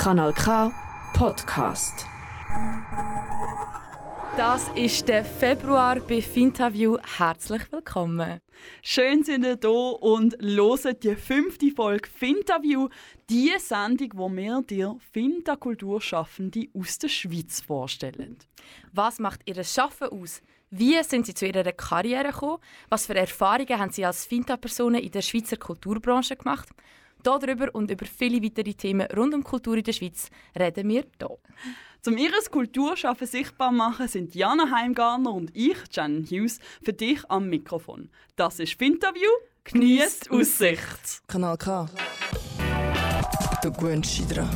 Kanal K Podcast. Das ist der Februar bei Fintaview. Herzlich willkommen. Schön sind ihr da und hören die fünfte Folge Fintaview, die Sendung, wo wir dir Finta-Kulturschaffende aus der Schweiz vorstellen. Was macht ihr Schaffen aus? Wie sind sie zu ihrer Karriere gekommen? Was für Erfahrungen haben sie als Finta-Personen in der Schweizer Kulturbranche gemacht? Darüber und über viele weitere Themen rund um Kultur in der Schweiz reden wir hier. Zum ihres Kulturschaffen sichtbar machen sind Jana Heimgartner und ich, Jan Hughes, für dich am Mikrofon. Das ist Finterview. Genießt Aussicht. Kanal K. Du gewöhnst dich dran.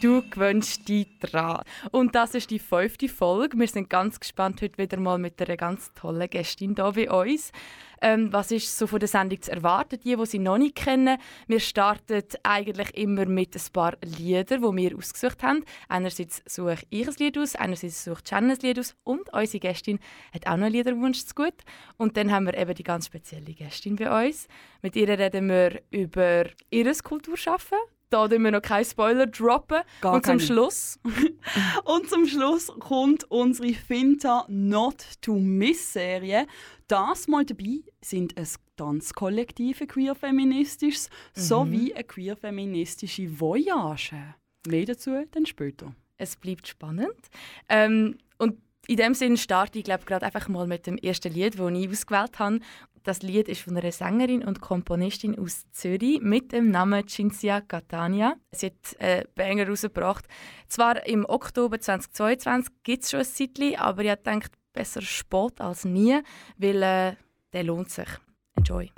Du gewöhnst dich dran. Und das ist die fünfte Folge. Wir sind ganz gespannt heute wieder mal mit einer ganz tollen Gästin hier bei uns. Ähm, was ist so von der Sendung zu erwarten, die, die sie noch nicht kennen? Wir starten eigentlich immer mit ein paar Liedern, die wir ausgesucht haben. Einerseits suche ich ein Lied aus, einerseits sucht Jen ein Lied aus und unsere Gästin hat auch noch einen Liederwunsch zu gut. Und dann haben wir eben die ganz spezielle Gästin bei uns. Mit ihr reden wir über ihr Kulturschaffen, da dürfen wir noch keinen Spoiler droppen. Gar und zum keine. Schluss Und zum Schluss kommt unsere Finta Not to Miss Serie. Das mal dabei sind ein Tanzkollektiv, ein queer-feministisches, sowie eine queer-feministische Voyage. Mehr dazu dann später. es bleibt spannend. Ähm, und in dem Sinne starte ich glaube gerade einfach mal mit dem ersten Lied, das ich ausgewählt habe. Das Lied ist von einer Sängerin und Komponistin aus Zürich mit dem Namen Cinzia Catania. Sie hat einen Banger rausgebracht. Zwar im Oktober 2022 gibt es schon ein Zeitchen, aber ich denke, besser spät als nie, weil äh, der lohnt sich. Enjoy.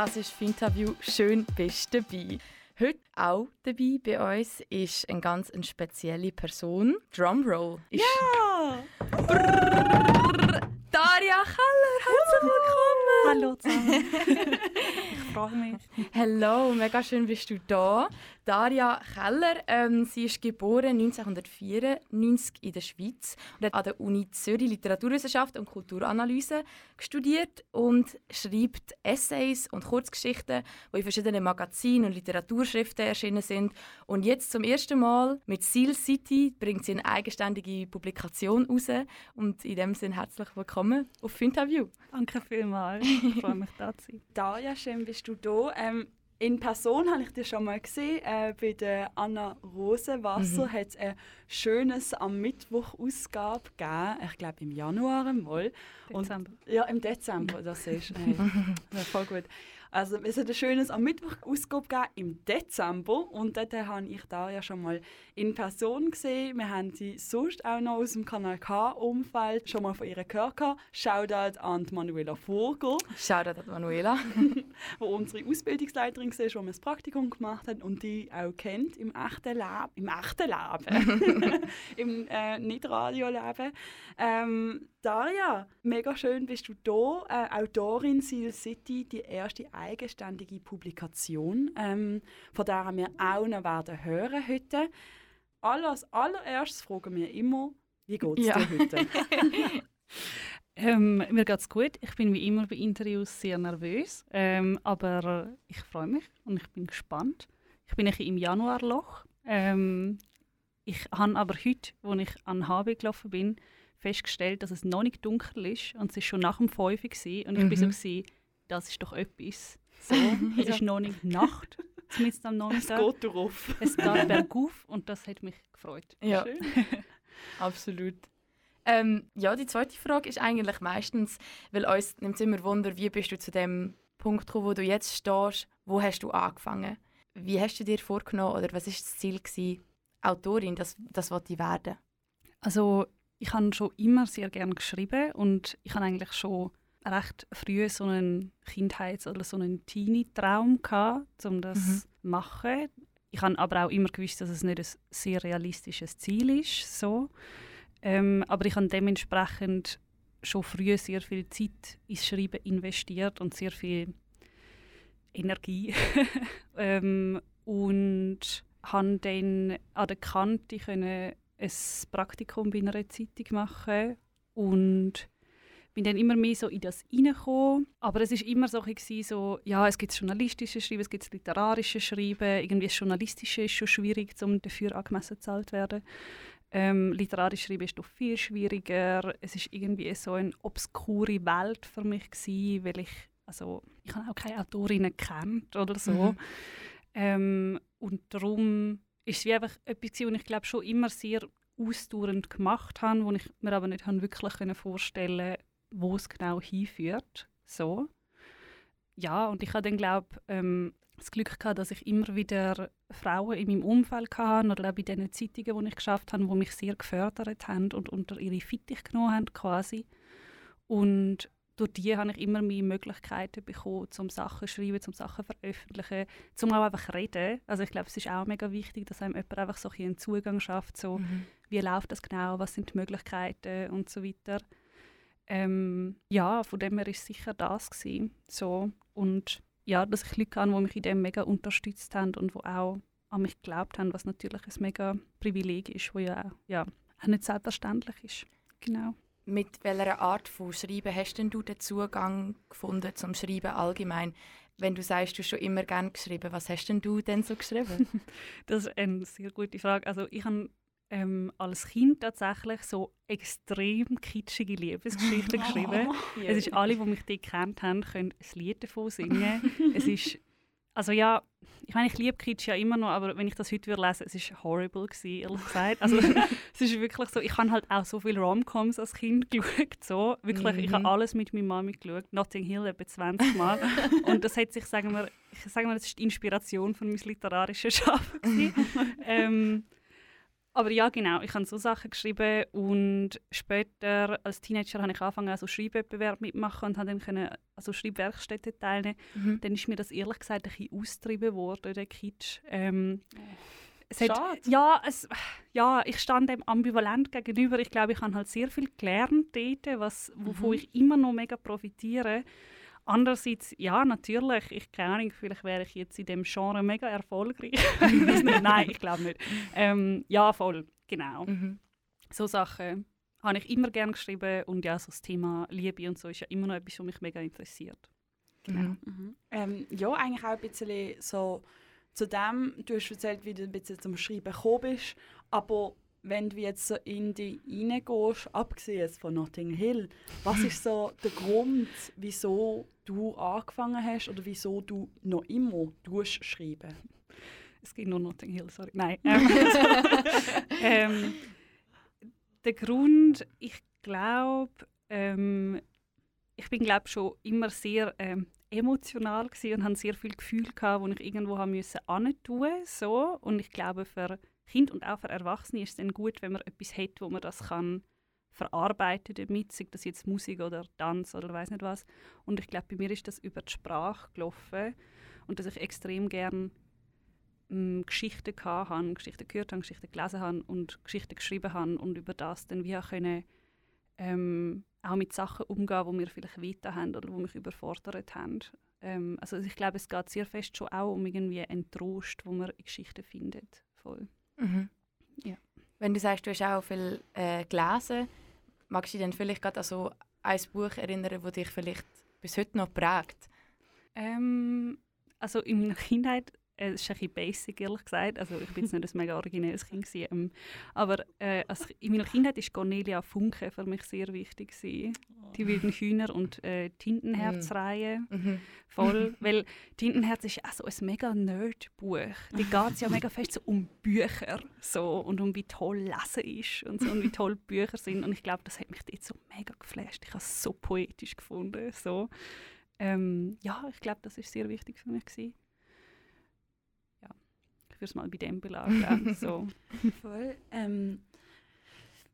Das ist Finterview. Schön bist du dabei. Heute auch dabei bei uns ist eine ganz eine spezielle Person. Drumroll. Ist Ja! Daria Keller, herzlich willkommen! Hallo zusammen. ich freue mich. Hallo, mega schön bist du da. Daria Keller, ähm, sie ist geboren 1994 in der Schweiz und hat an der Uni Zürich Literaturwissenschaft und Kulturanalyse studiert und schreibt Essays und Kurzgeschichten, die in verschiedenen Magazinen und Literaturschriften erschienen sind. Und jetzt zum ersten Mal mit Seal City bringt sie eine eigenständige Publikation raus. Und in dem Sinne herzlich willkommen auf Finterview. Danke vielmals. Ich freue mich, da zu sein. Daria, schön bist du da. Ähm, in Person habe ich dich schon mal gesehen. Äh, bei der Anna Rosenwasser hat es ein schönes am Mittwoch Ausgabe gegeben. Ich glaube im Januar einmal. Und- Dezember. Ja, im Dezember, das ist ja, voll gut. Also es hat ein schönes am Mittwoch Ausgabe gegeben, im Dezember und dort habe ich da ja schon mal in Person gesehen. Wir haben sie sonst auch noch aus dem Kanal K-Umfeld schon mal von ihr gehört. Shoutout an Manuela Vogel, Shoutout an Manuela. wo unsere Ausbildungsleiterin war, wo wir das Praktikum gemacht haben und die auch kennt im echten Leben. Im echten Leben. Im äh, Nicht-Radio-Leben. Ähm, Daria, mega schön bist du da. Äh, Autorin Seal City, die erste eigenständige Publikation, ähm, von der wir auch noch werden hören heute. Als allererstes fragen wir immer, wie geht es Ja. dir heute? Ähm, mir geht's gut. Ich bin wie immer bei Interviews sehr nervös, ähm, aber ich freue mich und ich bin gespannt. Ich bin ein im Januarloch. Ähm, ich habe aber heute, als ich an HB gelaufen bin, festgestellt, dass es noch nicht dunkel ist und es ist schon nach dem 5 Uhr gewesen. und ich Mhm. bin so gewesen, das ist doch etwas. So, es ist noch nicht Nacht, zumindest am es Nachmittag. geht darauf. Es geht bergauf und das hat mich gefreut. Ja. Schön. Absolut. Ähm, ja, die zweite Frage ist eigentlich meistens, weil uns nimmt es immer Wunder, wie bist du zu dem Punkt gekommen, wo du jetzt stehst, wo hast du angefangen? Wie hast du dir vorgenommen oder was ist das Ziel gewesen? Autorin, das, das wollte ich werden. Also ich habe schon immer sehr gerne geschrieben und ich habe eigentlich schon recht früh so einen Kindheits- oder so einen Teenie-Traum gehabt, um das Mhm. zu machen. Ich habe aber auch immer gewusst, dass es nicht ein sehr realistisches Ziel ist. So. Ähm, aber ich habe dementsprechend schon früh sehr viel Zeit ins Schreiben investiert und sehr viel Energie. ähm, und habe dann an der Kante können ein Praktikum bei einer Zeitung machen und bin dann immer mehr so in das reingekommen. Aber es ist immer so, bisschen so ja, es gibt journalistische Schreiben, es gibt literarische Schreiben. Irgendwie das Journalistische ist schon schwierig, um dafür angemessen bezahlt zu werden. Ähm, literarisch schreiben ist noch viel schwieriger. Es ist irgendwie so eine obskure Welt für mich gewesen, weil ich also ich habe auch keine Autorinnen kennt oder so. Mhm. Ähm, und darum ist es wie einfach etwas, was ich glaube schon immer sehr ausdauernd gemacht habe, wo ich mir aber nicht habe wirklich vorstellen wo es genau hinführt. So. Ja, und ich habe dann glaube ähm, das Glück gehabt, dass ich immer wieder Frauen in meinem Umfeld hatte oder auch bei den Zeitungen, die ich geschafft habe, die mich sehr gefördert haben und unter ihre Fittich genommen haben quasi. Und durch die habe ich immer mehr Möglichkeiten bekommen, zum Sachen zu schreiben, zum Sachen zu veröffentlichen, zum auch einfach reden. Also ich glaube, es ist auch mega wichtig, dass einem jemand einfach so ein einen Zugang schafft, so wie läuft das genau, was sind die Möglichkeiten und so weiter. Ähm, ja, von dem her war es sicher das. Gewesen, so. Und ja, dass ich Leute hatte, die mich in dem mega unterstützt haben und die auch an mich geglaubt haben, was natürlich ein mega Privileg ist, wo ja auch, ja, auch nicht selbstverständlich ist. Genau. Mit welcher Art von Schreiben hast denn du den Zugang gefunden zum Schreiben allgemein? Wenn du sagst, du hast schon immer gerne geschrieben, was hast denn du denn so geschrieben? Das ist eine sehr gute Frage. Also ich habe ähm, als Kind tatsächlich so extrem kitschige Liebesgeschichten geschrieben. Es ist alle, die mich dort gekannt haben, können ein Lied davon singen. es ist, also ja, ich meine, ich liebe Kitsch ja immer noch, aber wenn ich das heute würde lesen, es ist horrible gewesen, ehrlich gesagt. Also es ist wirklich so, ich habe halt auch so viele Romcoms als Kind geschaut, so. Wirklich, ich habe Mhm. alles mit meiner Mami geschaut, Notting Hill etwa 20 Mal. Und das hat sich, sagen wir, ich sage mal, das ist die Inspiration von meinem literarischen Schaffen ähm, Aber ja, genau, ich habe so Sachen geschrieben und später als Teenager habe ich angefangen, also Schreibwettbewerb mitmachen und habe dann können, also Schreibwerkstätten teilnehmen. Mhm. Dann ist mir das ehrlich gesagt ein bisschen austrieben worden, der Kitsch. Ähm, es hat, Schade. ja, es, ja, ich stand dem ambivalent gegenüber. Ich glaube, ich habe halt sehr viel gelernt dort, was, wovon Mhm. ich immer noch mega profitiere. Andererseits, ja, natürlich, ich keine Ahnung, vielleicht wäre ich jetzt in dem Genre mega erfolgreich. Nein, ich glaube nicht. Ähm, ja, voll, genau. Mhm. So Sachen habe ich immer gerne geschrieben und ja, so das Thema Liebe und so ist ja immer noch etwas, was mich mega interessiert. Genau. Mhm. Ähm, ja, eigentlich auch ein bisschen so zu dem, du hast erzählt, wie du ein bisschen zum Schreiben gekommen bist, aber wenn du jetzt so in die reingehst, abgesehen von Notting Hill, was ist so der Grund, wieso du angefangen hast oder wieso du noch immer tust schreiben? Es geht nur Notting Hill, sorry. Nein. Ähm, der Grund, ich glaube, ähm, ich bin glaube schon immer sehr ähm, emotional und hatte sehr viel Gefühl gehabt, wo ich irgendwo haben müssen so und ich glaube für Kind und auch für Erwachsene ist es dann gut, wenn man etwas hat, wo man das kann verarbeiten damit, sei das jetzt Musik oder Tanz oder weiß nicht was. Und ich glaube, bei mir ist das über die Sprache gelaufen und dass ich extrem gern ähm, Geschichten gehabt habe, Geschichten gehört habe, Geschichten gelesen habe und Geschichten geschrieben habe und über das dann wie auch können, ähm, auch mit Sachen umgehen, die mir vielleicht weiter haben oder die mich überfordert haben. Ähm, also ich glaube, es geht sehr fest schon auch um irgendwie einen Trost, wo man in Geschichten findet. Voll. Mhm. Ja. Wenn du sagst, du hast auch viel äh, gelesen, magst du dich dann vielleicht gerade an so ein Buch erinnern, das dich vielleicht bis heute noch prägt? Ähm, also in meiner Kindheit, es ist ein bisschen basic, ehrlich gesagt, also ich bin jetzt nicht ein mega originelles Kind gewesen, ähm, aber äh, also in meiner Kindheit ist Cornelia Funke für mich sehr wichtig gewesen. Die wilden Hühner und äh, Tintenherzreihe. Mhm. Voll, weil Tintenherz ist auch so ein mega Nerd-Buch. Die geht es ja mega fest so um Bücher so, und um wie toll Lesen ist und, so, und wie toll Bücher sind. Und ich glaube, das hat mich dort so mega geflasht. Ich habe es so poetisch gefunden. So. Ähm, ja, ich glaube, das ist sehr wichtig für mich. Gewesen. Würde es mal bei dem belassen. so. Voll. Ähm,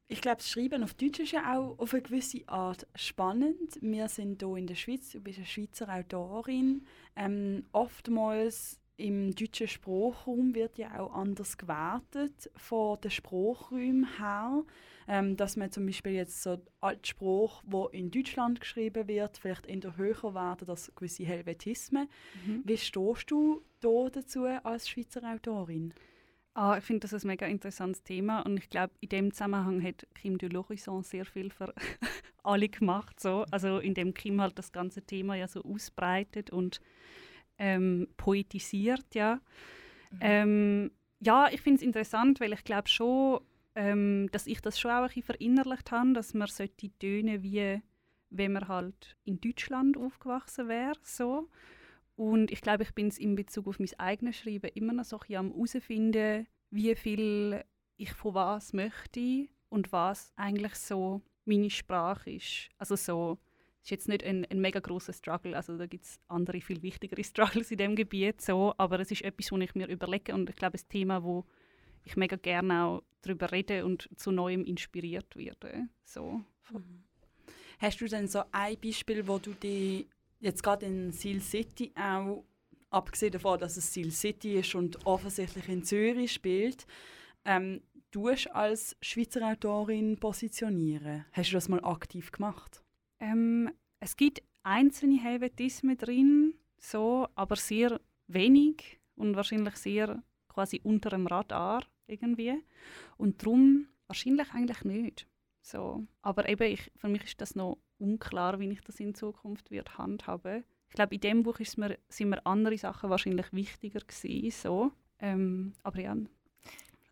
ich glaube, das Schreiben auf Deutsch ist ja auch auf eine gewisse Art spannend. Wir sind hier in der Schweiz, du bist eine Schweizer Autorin. Ähm, oftmals im deutschen Sprachraum wird ja auch anders gewertet von den Sprachräumen her. Ähm, dass man zum Beispiel jetzt so alt Spruch, wo in Deutschland geschrieben wird, vielleicht in der höher werden als gewisse Helvetismen. Mhm. Wie stehst du da dazu als Schweizer Autorin? Ah, ich finde das ein mega interessantes Thema und ich glaube, in dem Zusammenhang hat Kim de l'Horizon sehr viel für alle gemacht. So. Also indem Kim halt das ganze Thema ja so ausbreitet und ähm, poetisiert, ja. Ähm, ja, ich finde es interessant, weil ich glaube schon, ähm, dass ich das schon auch ein bisschen verinnerlicht habe, dass man sollte tönen wie wenn man halt in Deutschland aufgewachsen wäre, so. Und ich glaube, ich bin es in Bezug auf mein eigenes Schreiben immer noch so ein bisschen am herausfinden, wie viel ich von was möchte und was eigentlich so meine Sprache ist. Also so, ist jetzt nicht ein, ein mega grosser Struggle, also da gibt es andere, viel wichtigere Struggles in dem Gebiet, so, aber es ist etwas, was ich mir überlege und ich glaube, ein Thema, wo ich mega gerne auch darüber rede und zu Neuem inspiriert werde. So. Hast du denn so ein Beispiel, wo du dich jetzt gerade in Seal City auch, abgesehen davon, dass es Seal City ist und offensichtlich in Zürich spielt, ähm, du als Schweizer Autorin positionieren? Hast du das mal aktiv gemacht? Ähm, es gibt einzelne Helvetismen drin, so, aber sehr wenig und wahrscheinlich sehr quasi unter dem Radar irgendwie. Und darum wahrscheinlich eigentlich nicht. So. Aber eben, ich, für mich ist das noch unklar, wie ich das in Zukunft wird handhaben. Ich glaube, in dem Buch ist mir, sind mir andere Sachen wahrscheinlich wichtiger gewesen, so. Ähm, aber ja,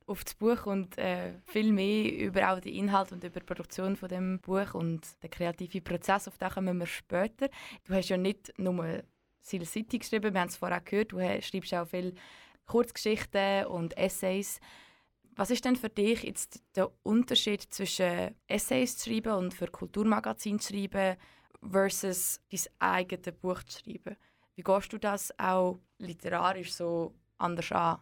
auf das Buch und äh, viel mehr über auch den Inhalt und über die Produktion von dem Buch und den kreativen Prozess, auf den kommen wir später. Du hast ja nicht nur Seal City geschrieben, wir haben es vorher gehört, du schreibst auch viel Kurzgeschichten und Essays. Was ist denn für dich jetzt der Unterschied zwischen Essays zu schreiben und für Kulturmagazin zu schreiben versus dein eigenes Buch zu schreiben? Wie gehst du das auch literarisch so anders an?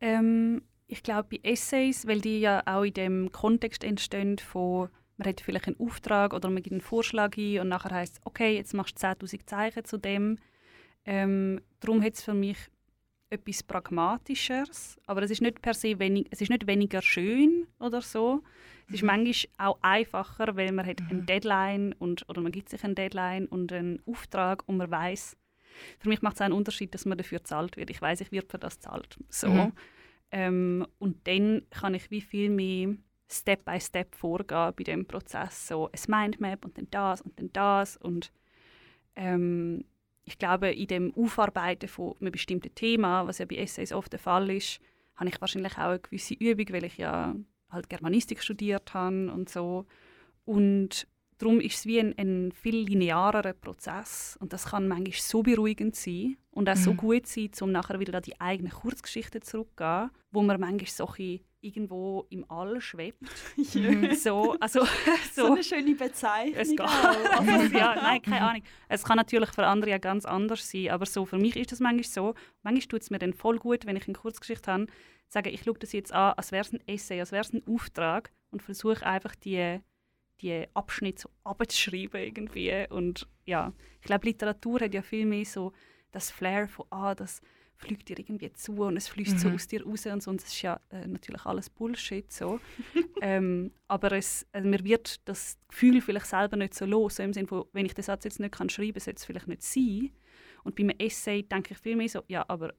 Ähm, ich glaube, bei Essays, weil die ja auch in dem Kontext entstehen von man hat vielleicht einen Auftrag oder man gibt einen Vorschlag ein und nachher heißt okay, jetzt machst du 10'000 Zeichen zu dem. Ähm, darum hat es für mich etwas Pragmatischeres, aber es ist nicht per se wenig, es ist nicht weniger schön oder so. Es ist manchmal auch einfacher, weil man hat eine Deadline und, oder man gibt sich eine Deadline und einen Auftrag und man weiß. Für mich macht es einen Unterschied, dass man dafür zahlt wird. Ich weiß, ich werde für das zahlt. So. Mhm. Ähm, und dann kann ich wie viel mehr Step by Step vorgehen bei dem Prozess. So ein Mindmap und dann das und dann das und ähm, ich glaube, in dem Aufarbeiten von einem bestimmten Thema, was ja bei Essays oft der Fall ist, habe ich wahrscheinlich auch eine gewisse Übung, weil ich ja halt Germanistik studiert habe und so. Und darum ist es wie ein, ein viel linearerer Prozess und das kann manchmal so beruhigend sein und auch so Mhm. gut sein, um nachher wieder an die eigene Kurzgeschichte zurückzugehen, wo man manchmal so bisschen irgendwo im All schwebt. so, also, So so, eine schöne Bezeichnung. es geht. auch. Also, ja, nein, keine Ahnung. Es kann natürlich für andere ja ganz anders sein, aber so für mich ist das manchmal so. Manchmal tut es mir dann voll gut, wenn ich eine Kurzgeschichte habe, sage ich schaue das jetzt an, als wäre es ein Essay, als wäre es ein Auftrag und versuche einfach die, die Abschnitte so abzuschreiben irgendwie. Und ja, ich glaube, Literatur hat ja viel mehr so das Flair von, ah, das fliegt dir irgendwie zu und es fließt so Mhm. aus dir raus und so. Und das ist ja äh, natürlich alles Bullshit so. ähm, aber es, also mir wird das Gefühl vielleicht selber nicht so los. So Im Sinne von, wenn ich den Satz jetzt nicht kann schreiben kann, sollte es vielleicht nicht sein. Und bei einem Essay denke ich viel mehr so, ja, aber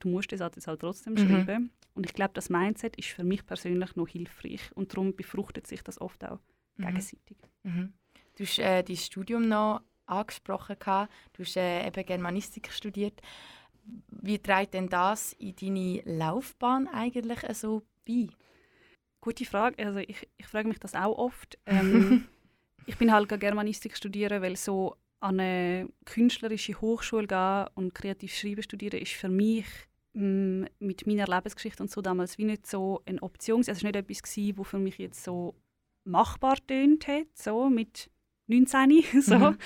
du musst den Satz jetzt halt trotzdem Mhm. schreiben. Und ich glaube, das Mindset ist für mich persönlich noch hilfreich. Und darum befruchtet sich das oft auch. Gegenseitig. Mhm. Du hast äh, dein Studium noch angesprochen. gehabt. Du hast äh, eben Germanistik studiert. Wie trägt denn das in deine Laufbahn eigentlich so bei? Gute Frage. Also ich, ich frage mich das auch oft. Ähm, ich bin halt Germanistik studieren, weil so an eine künstlerische Hochschule gehen und kreativ schreiben studieren ist für mich mm, mit meiner Lebensgeschichte und so damals wie nicht so eine Option. es war nicht etwas, gewesen, wo für mich jetzt so machbar tönt hat, so mit 19. so. Mhm.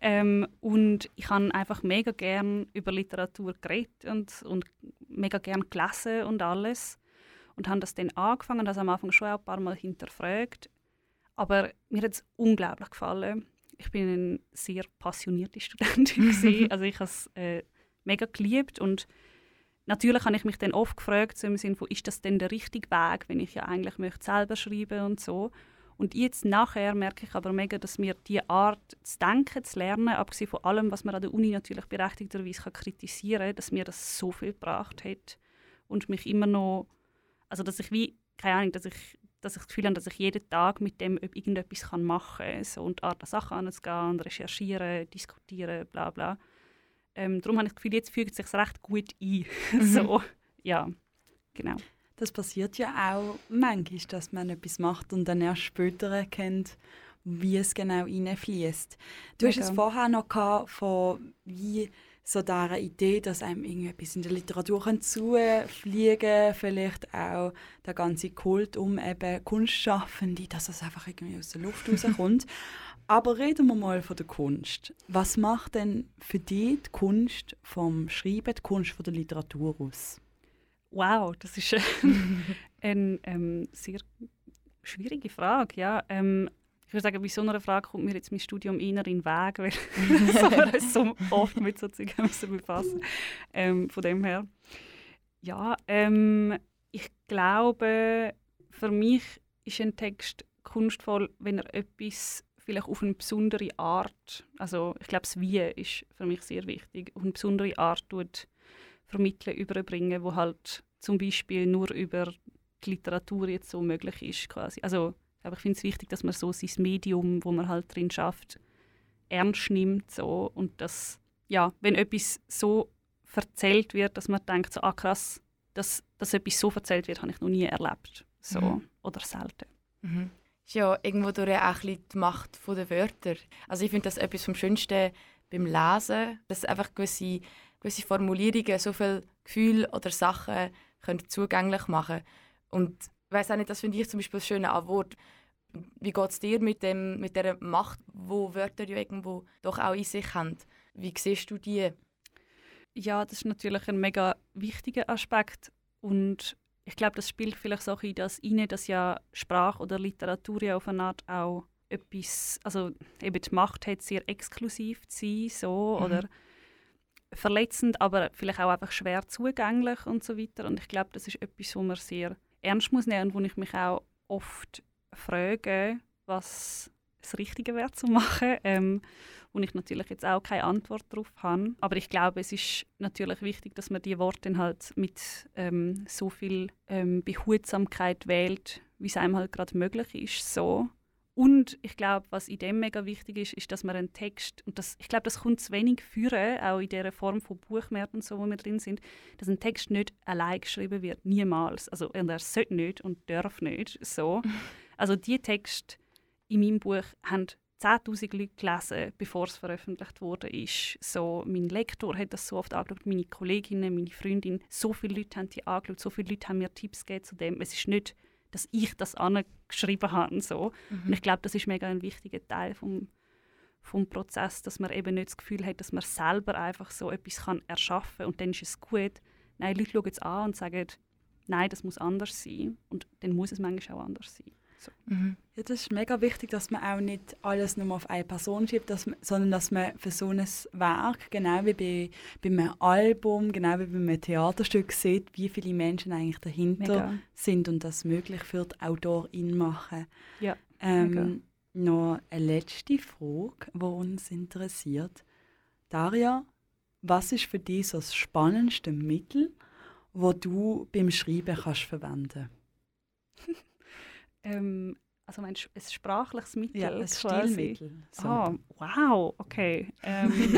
Ähm, und ich habe einfach mega gern über Literatur geredet und, und mega gern gelesen und alles. Und habe das dann angefangen und das am Anfang schon auch ein paar Mal hinterfragt. Aber mir hat es unglaublich gefallen. Ich bin eine sehr passionierte Studentin. gewesen. also ich habe es äh, mega geliebt und natürlich habe ich mich dann oft gefragt, so im Sinne von, ist das denn der richtige Weg, wenn ich ja eigentlich möchte selber schreiben und so. Und jetzt nachher merke ich aber mega, dass mir die Art zu denken, zu lernen, abgesehen von allem, was man an der Uni natürlich berechtigterweise kann kritisieren kann, dass mir das so viel gebracht hat und mich immer noch, also dass ich wie, keine Ahnung, dass ich, dass ich das Gefühl habe, dass ich jeden Tag mit dem irgendetwas kann machen kann so, und Art an Sachen anzugehen, und recherchieren, diskutieren, bla bla. Ähm, darum habe ich das Gefühl, jetzt fügt es sich recht gut ein. so, ja, genau. Das passiert ja auch manchmal, dass man etwas macht und dann erst später erkennt, wie es genau reinfließt. Du hast Mega. es vorher noch gehabt, von wie so dieser Idee, dass einem irgendetwas in der Literatur zufliegen vielleicht auch der ganze Kult um eben Kunstschaffende, dass es einfach irgendwie aus der Luft rauskommt. Aber reden wir mal von der Kunst. Was macht denn für dich die Kunst vom Schreiben, die Kunst von der Literatur aus? Wow, das ist eine ähm, sehr schwierige Frage. Ja. Ähm, ich würde sagen, bei so einer Frage kommt mir jetzt mein Studium eher in den Weg, weil wir uns so oft mit so Dingen müssen befassen ähm, Von dem her. Ja, ähm, ich glaube, für mich ist ein Text kunstvoll, wenn er etwas vielleicht auf eine besondere Art, also ich glaube, das Wie ist für mich sehr wichtig, auf eine besondere Art tut vermitteln, überbringen, wo halt zum Beispiel nur über die Literatur jetzt so möglich ist quasi. Also ich, glaube, ich finde es wichtig, dass man so sein Medium, wo man halt drin schafft, ernst nimmt so und dass ja, wenn etwas so erzählt wird, dass man denkt so ah krass, dass, dass etwas so erzählt wird, habe ich noch nie erlebt, so Mhm. oder selten. Mhm. Ist ja irgendwo durch auch ein bisschen die Macht der Wörter. Also ich finde das etwas vom Schönsten beim Lesen, dass einfach gewisse, gewisse Formulierungen so viel Gefühl oder Sachen können zugänglich machen Und ich weiss auch nicht, das finde ich zum Beispiel Schöne an Wort. Wie geht es dir mit, dem, mit der Macht, wo Wörter ja irgendwo doch auch in sich haben? Wie siehst du die? Ja, das ist natürlich ein mega wichtiger Aspekt und ich glaube, das spielt vielleicht so in das rein, dass ja Sprache oder Literatur ja auf eine Art auch etwas, also eben die Macht hat, sehr exklusiv zu sein, so, Mhm. oder verletzend, aber vielleicht auch einfach schwer zugänglich und so weiter. Und ich glaube, das ist etwas, wo man sehr ernst muss nehmen und wo ich mich auch oft frage, was das Richtige wäre zu machen, ähm, wo ich natürlich jetzt auch keine Antwort darauf habe. Aber ich glaube, es ist natürlich wichtig, dass man die Worte halt mit ähm, so viel ähm, Behutsamkeit wählt, wie es einem halt gerade möglich ist. So. Und ich glaube, was in dem mega wichtig ist, ist, dass man einen Text, und das, ich glaube, das kommt zu wenig führen, auch in dieser Form von Buchmärkten und so, wo wir drin sind, dass ein Text nicht allein geschrieben wird, niemals. Also und er sollte nicht und darf nicht, so. Also die Texte in meinem Buch haben 10'000 Leute gelesen, bevor es veröffentlicht wurde. Ist. So, mein Lektor hat das so oft angeschaut, meine Kolleginnen, meine Freundin. So viele Leute haben die angeschaut, so viele Leute haben mir Tipps gegeben zu dem. Es ist nicht, dass ich das angeschrieben habe. So. Und ich glaube, das ist mega ein wichtiger Teil vom, vom Prozess, dass man eben nicht das Gefühl hat, dass man selber einfach so etwas kann erschaffen kann und dann ist es gut. Nein, Leute schauen es an und sagen, nein, das muss anders sein. Und dann muss es manchmal auch anders sein. Mhm. Ja, das ist mega wichtig, dass man auch nicht alles nur auf eine Person schiebt, dass man, sondern dass man für so ein Werk, genau wie bei, bei einem Album, genau wie bei einem Theaterstück, sieht, wie viele Menschen eigentlich dahinter Mega. sind und das möglich für die Autorin machen. Ja. Ähm, noch eine letzte Frage, die uns interessiert. Daria, was ist für dich so das spannendste Mittel, wo du beim Schreiben kannst verwenden Ähm, also meinst du ein sprachliches Mittel? Ja, ein? Stilmittel. So. Ah, wow, okay. Ähm,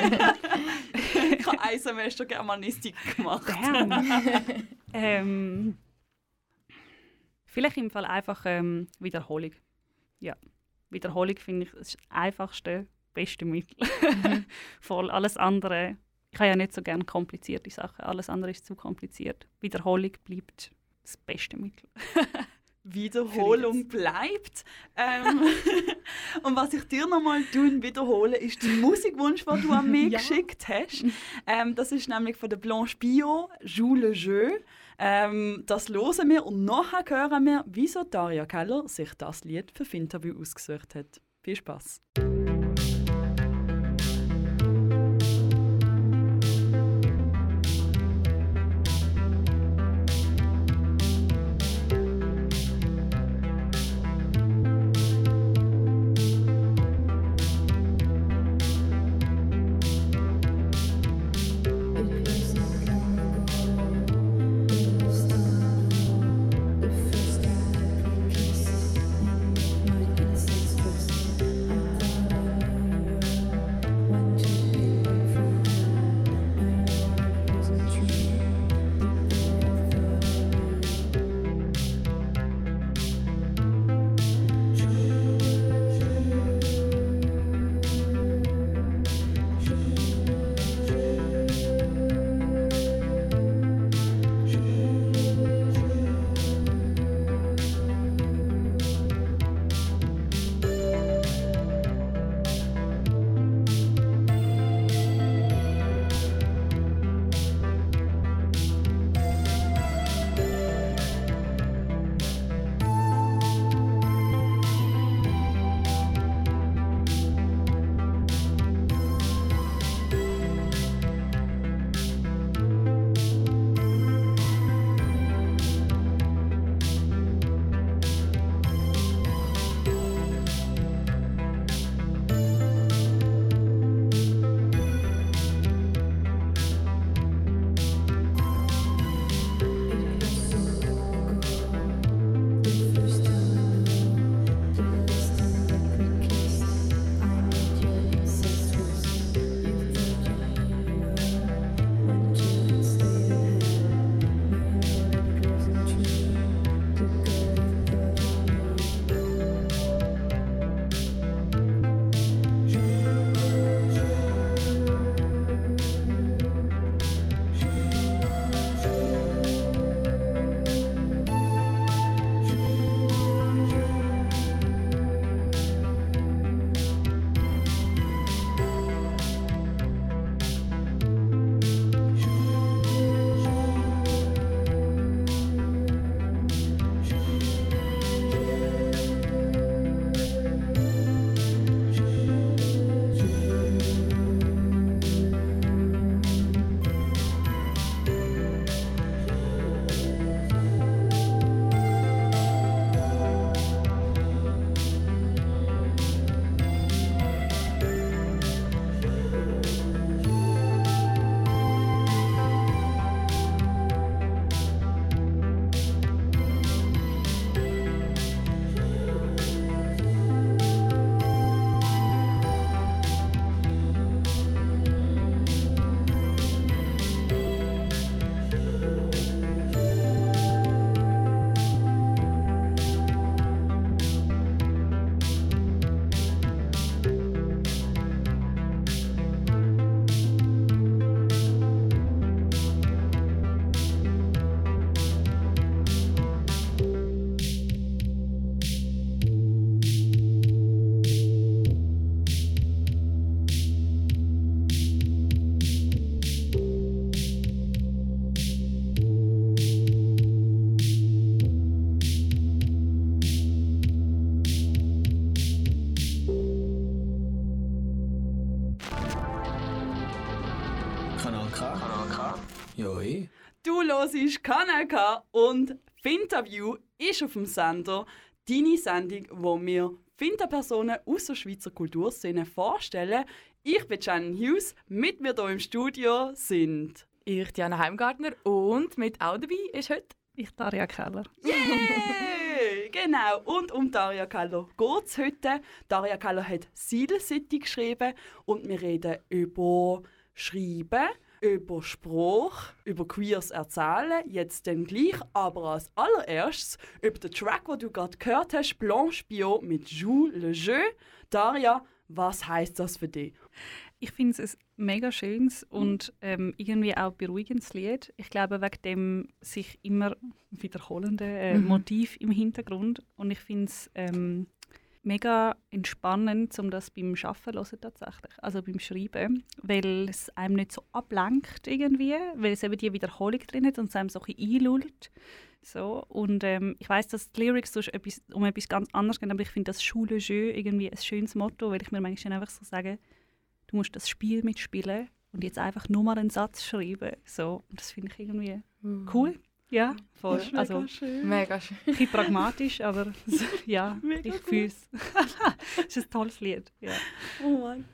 ich habe ein Semester Germanistik gemacht. ähm, vielleicht im Fall einfach ähm, Wiederholung. Ja, Wiederholung finde ich das einfachste, beste Mittel. Voll alles andere. Ich habe ja nicht so gerne komplizierte Sachen. Alles andere ist zu kompliziert. Wiederholung bleibt das beste Mittel. Wiederholung bleibt. Ähm, und was ich dir nochmal wiederhole, ist der Musikwunsch, den du an mich Ja. geschickt hast. Ähm, das ist nämlich von der Blanche Bio, Joue le Jeu. Ähm, das hören wir und nachher hören wir, wieso Daria Keller sich das Lied für Finterview ausgesucht hat. Viel Spaß. Du hörst Kanal K und Finterview ist auf dem Sender deine Sendung, wo wir Finterpersonen aus der Schweizer Kulturszene vorstellen. Ich bin Shannon Hughes, mit mir hier im Studio sind Ich, Diana Heimgartner, und mit auch dabei ist heute Ich, Daria Keller. Yay! genau, und um Daria Keller geht es heute. Daria Keller hat City geschrieben und wir reden über Schreiben, über Spruch, über queers Erzählen, jetzt dann gleich, aber als allererstes über den Track, den du gerade gehört hast, Blanche Bio mit Joue le Jeu. Daria, was heißt das für dich? Ich finde es ein mega schönes und ähm, irgendwie auch beruhigendes Lied. Ich glaube, wegen dem sich immer wiederholenden äh, Mhm. Motiv im Hintergrund. Und ich finde es ähm, mega entspannend, um das beim Arbeiten zu hören tatsächlich. Also beim Schreiben. Weil es einem nicht so ablenkt irgendwie, weil es eben die Wiederholung drin hat und es einem so ein bisschen einlullt. So, und ähm, ich weiß, dass die Lyrics etwas, um etwas ganz anderes gehen, aber ich finde das Schule Jeu irgendwie ein schönes Motto, weil ich mir manchmal einfach so sage, du musst das Spiel mitspielen und jetzt einfach nur mal einen Satz schreiben. So, und das finde ich irgendwie cool. Ja, voll. Das ist mega Also schön. Mega schön. ein bisschen pragmatisch, aber ja, Mega ich fühle es. es ist ein tolles Lied. Ja. Oh Mann.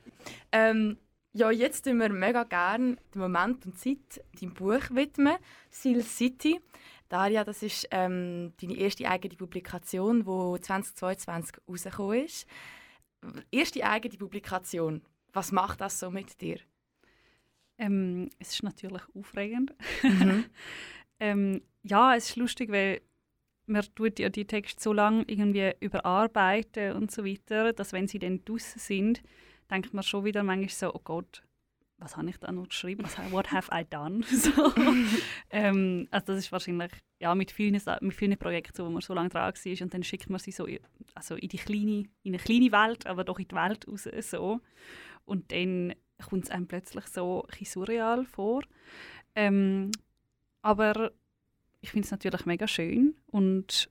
Ähm, ja, jetzt tun wir mega gerne den Moment und Zeit deinem Buch widmen, Seal City. Daria, das ist ähm, deine erste eigene Publikation, die 2022 rausgekommen ist. Erste eigene Publikation. Was macht das so mit dir? Ähm, es ist natürlich aufregend. Mhm. Ähm, ja, es ist lustig, weil man tut ja die Texte so lange irgendwie überarbeiten und so weiter, dass wenn sie dann draussen sind, denkt man schon wieder manchmal so, oh Gott, was habe ich da noch geschrieben? Was, what have I done? so. ähm, also das ist wahrscheinlich ja, mit, vielen, mit vielen Projekten so, wo man so lange dran war und dann schickt man sie so in, also in, die kleine, in eine kleine Welt, aber doch in die Welt raus. So. Und dann kommt es einem plötzlich so ein surreal vor. Ähm, aber ich finde es natürlich mega schön und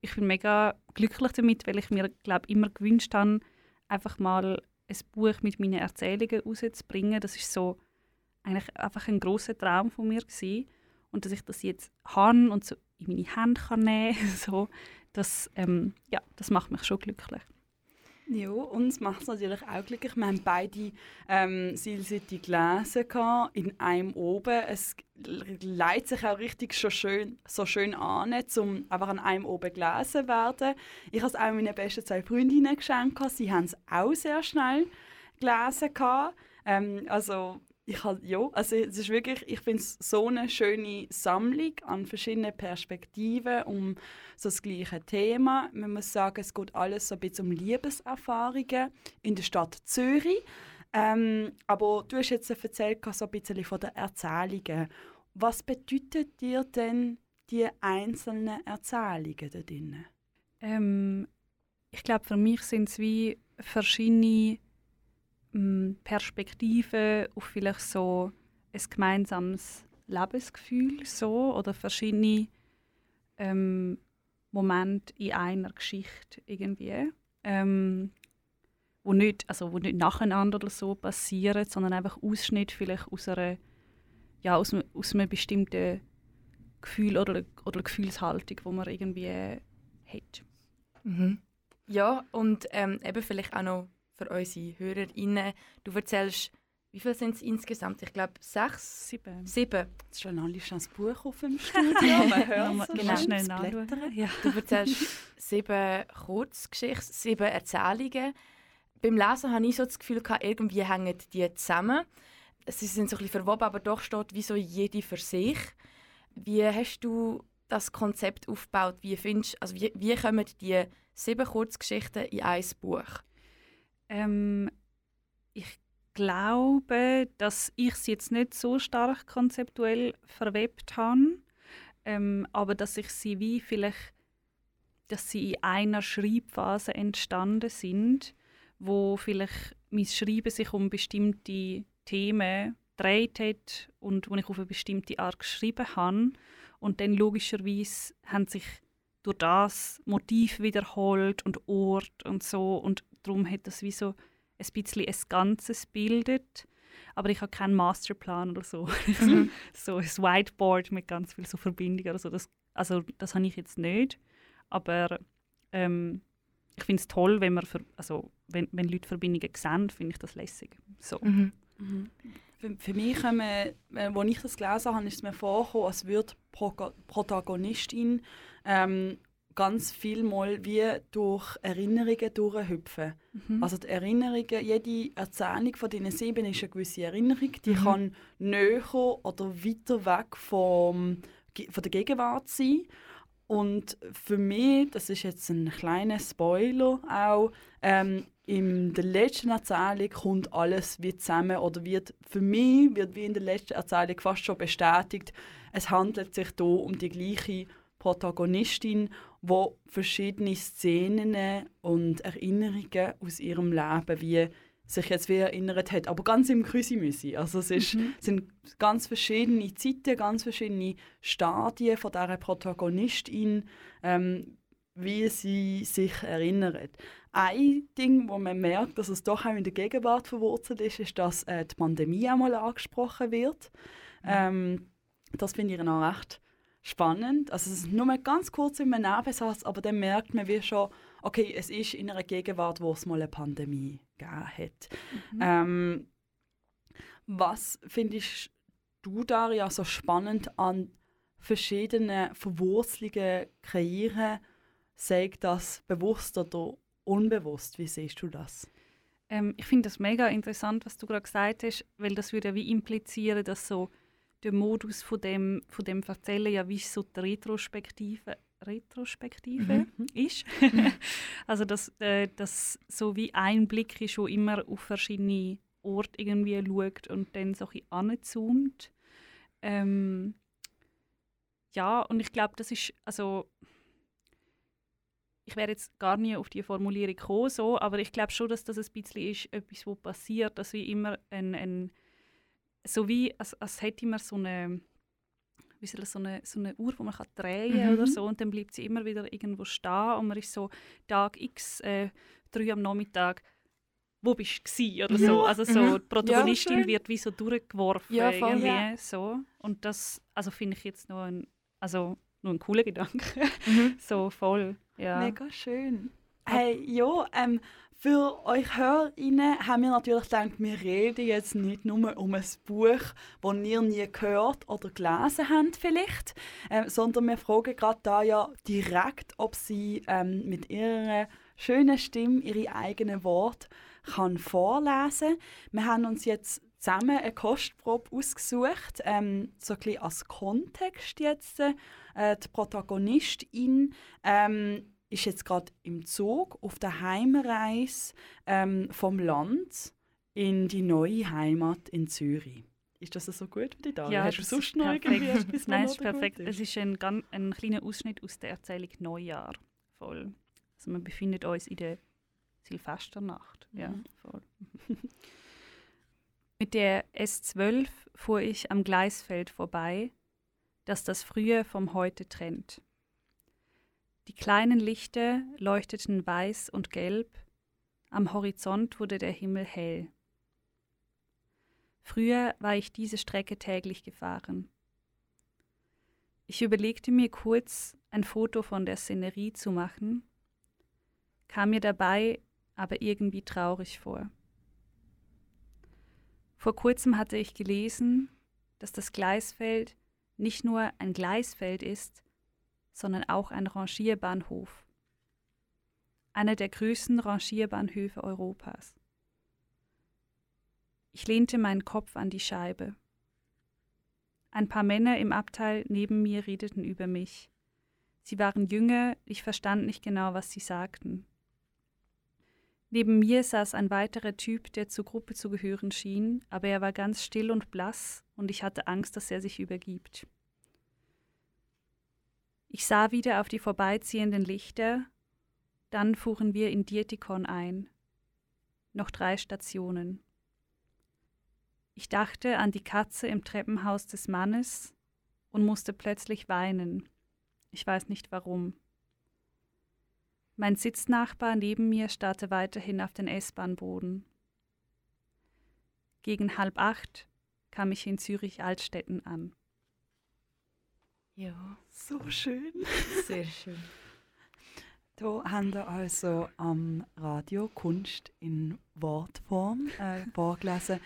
ich bin mega glücklich damit, weil ich mir glaube immer gewünscht habe, einfach mal ein Buch mit meinen Erzählungen rauszubringen. Das ist so eigentlich einfach ein großer Traum von mir gewesen. und dass ich das jetzt habe und so in meine Hände kann nehmen, so, das, ähm, ja, das macht mich schon glücklich. Ja, uns macht es natürlich auch glücklich. Wir haben beide ähm, Seal City gelesen, in einem oben. Es leitet sich auch richtig schon schön, so schön an, um einfach an einem oben gelesen werden. Ich habe es auch meinen besten zwei Freundinnen geschenkt. Sie haben es auch sehr schnell gelesen. Ähm, also ich halt, ja, also es ist wirklich, ich finde es so eine schöne Sammlung an verschiedenen Perspektiven um so das gleiche Thema. Man muss sagen, es geht alles so ein bisschen um Liebeserfahrungen in der Stadt Zürich. Ähm, aber du hast jetzt erzählt so ein bisschen von den Erzählungen. Was bedeutet dir denn die einzelnen Erzählungen da drin? Ähm, ich glaube, für mich sind es wie verschiedene Perspektiven auf vielleicht so ein gemeinsames Lebensgefühl so, oder verschiedene ähm, Momente in einer Geschichte irgendwie, ähm, wo nicht, also wo nicht nacheinander oder so passieren, sondern einfach Ausschnitt vielleicht aus einer, ja, aus, aus einem bestimmten Gefühl oder, oder Gefühlshaltung, wo man irgendwie hat. Mhm. Ja, und ähm, eben vielleicht auch noch für unsere HörerInnen. Du erzählst, wie viele sind es insgesamt? Ich glaube sechs, Sieben. sieben. Jetzt schon alle schon das Buch auf dem Studio. Man hört Nochmal- es genau, schon, schnell nachschauen. Ja. Du erzählst sieben Kurzgeschichten, sieben Erzählungen. Beim Lesen habe ich so das Gefühl, irgendwie hängen die zusammen. Sie sind so ein bisschen verwoben, aber doch steht wie so jede für sich. Wie hast du das Konzept aufgebaut? Wie, findest, also wie, wie kommen die sieben Kurzgeschichten in ein Buch? Ähm, ich glaube, dass ich es jetzt nicht so stark konzeptuell verwebt habe, ähm, aber dass ich sie wie vielleicht, dass sie in einer Schreibphase entstanden sind, wo vielleicht mein Schreiben sich um bestimmte Themen gedreht hat und wo ich auf eine bestimmte Art geschrieben habe und dann logischerweise haben sich durch das Motiv wiederholt und Ort und so. Und darum hat das wie so ein bisschen ein Ganzes bildet. aber ich habe keinen Masterplan oder so. Mhm. so ein Whiteboard mit ganz viel so Verbindungen oder so. Das, also das habe ich jetzt nicht, aber ähm, ich finde es toll, wenn, man ver also, wenn, wenn Leute Verbindungen sehen, finde ich das lässig. So. Mhm. Mhm. Für, für mich, kommen, äh, als ich das gelesen habe, ist es mir vorgekommen, als würde Pro Protagonistin ähm, ganz viel mal wie durch Erinnerungen durchhüpfen. Mhm. Also die Erinnerungen, jede Erzählung von diesen sieben ist eine gewisse Erinnerung, die Mhm. kann näher oder weiter weg vom, von der Gegenwart sein. Und für mich, das ist jetzt ein kleiner Spoiler auch, ähm, in der letzten Erzählung kommt alles wie zusammen oder wird für mich wird wie in der letzten Erzählung fast schon bestätigt, es handelt sich hier um die gleiche Protagonistin, wo verschiedene Szenen und Erinnerungen aus ihrem Leben wie sich jetzt wie erinnert hat, aber ganz im Küsimüsi. Also es ist, Mhm. sind ganz verschiedene Zeiten, ganz verschiedene Stadien von dieser Protagonistin, ähm, wie sie sich erinnert. Ein Ding, wo man merkt, dass es doch auch in der Gegenwart verwurzelt ist, ist, dass äh, die Pandemie einmal angesprochen wird. Ähm, das finde ich noch recht spannend. Also es ist nur mal ganz kurz in einem Nebensatz, aber dann merkt man wie schon, okay, es ist in einer Gegenwart, wo es mal eine Pandemie gegeben hat. Ähm, was findest du, Daria, so spannend an verschiedenen Verwurzelungen kreieren? Sei das bewusst oder unbewusst? Wie siehst du das? Ähm, ich finde das mega interessant, was du gerade gesagt hast, weil das würde ja wie implizieren, dass so der Modus von dem, von dem Erzählen ja wie so die Retrospektive, Retrospektive ist. also dass, äh, dass so wie ein Blick ist, schon immer auf verschiedene Orte irgendwie schaut und dann so ein bisschen anzoomt. Ähm, ja, und ich glaube, das ist, also ich wäre jetzt gar nie auf die Formulierung gekommen, so, aber ich glaube schon, dass das ein bisschen ist, etwas, was passiert, dass wie immer ein, ein so wie, als, als hätte man so eine, wie soll ich, so eine, so eine Uhr, die man kann drehen kann Mhm. oder so und dann bleibt sie immer wieder irgendwo stehen und man ist so Tag X, äh, drei am Nachmittag, wo bist du oder so. Also so, Mhm. die Protagonistin schön. wird wie so durchgeworfen Ja, voll. irgendwie, Ja. so. Und das, also finde ich jetzt noch ein, also nur ein cooler Gedanke. Mhm. so voll, ja. Mega schön. Hey, ja, ähm, für euch HörerInnen haben wir natürlich gedacht, wir reden jetzt nicht nur um ein Buch, das ihr nie gehört oder gelesen habt vielleicht, ähm, sondern wir fragen gerade da ja direkt, ob sie ähm, mit ihrer schönen Stimme ihre eigenen Worte kann vorlesen. Wir haben uns jetzt zusammen eine Kostprobe ausgesucht, ähm, so ein bisschen als Kontext jetzt. Äh, die Protagonistin ähm, ist jetzt gerade im Zug auf der Heimreise ähm, vom Land in die neue Heimat in Zürich. Ist das so gut für dich, Daniel? Hast du sonst noch perfekt. irgendwie etwas, was Nein, es ist perfekt. Es ist ein, ein kleiner Ausschnitt aus der Erzählung Neujahr. Voll. Also wir befinden uns in der Silvesternacht. Ja, Mhm. voll. Mit der S12 fuhr ich am Gleisfeld vorbei, das das Frühe vom Heute trennt. Die kleinen Lichter leuchteten weiß und gelb, am Horizont wurde der Himmel hell. Früher war ich diese Strecke täglich gefahren. Ich überlegte mir kurz, ein Foto von der Szenerie zu machen, kam mir dabei aber irgendwie traurig vor. Vor kurzem hatte ich gelesen, dass das Gleisfeld nicht nur ein Gleisfeld ist, sondern auch ein Rangierbahnhof. Einer der größten Rangierbahnhöfe Europas. Ich lehnte meinen Kopf an die Scheibe. Ein paar Männer im Abteil neben mir redeten über mich. Sie waren jünger, ich verstand nicht genau, was sie sagten. Neben mir saß ein weiterer Typ, der zur Gruppe zu gehören schien, aber er war ganz still und blass und ich hatte Angst, dass er sich übergibt. Ich sah wieder auf die vorbeiziehenden Lichter, dann fuhren wir in Dietikon ein. Noch drei Stationen. Ich dachte an die Katze im Treppenhaus des Mannes und musste plötzlich weinen. Ich weiß nicht warum. Mein Sitznachbar neben mir starrte weiterhin auf den S-Bahnboden. Gegen halb acht kam ich in Zürich Altstetten an. Ja, So schön. sehr schön. Da haben wir also am Radio Kunst in Wortform äh, vorgelesen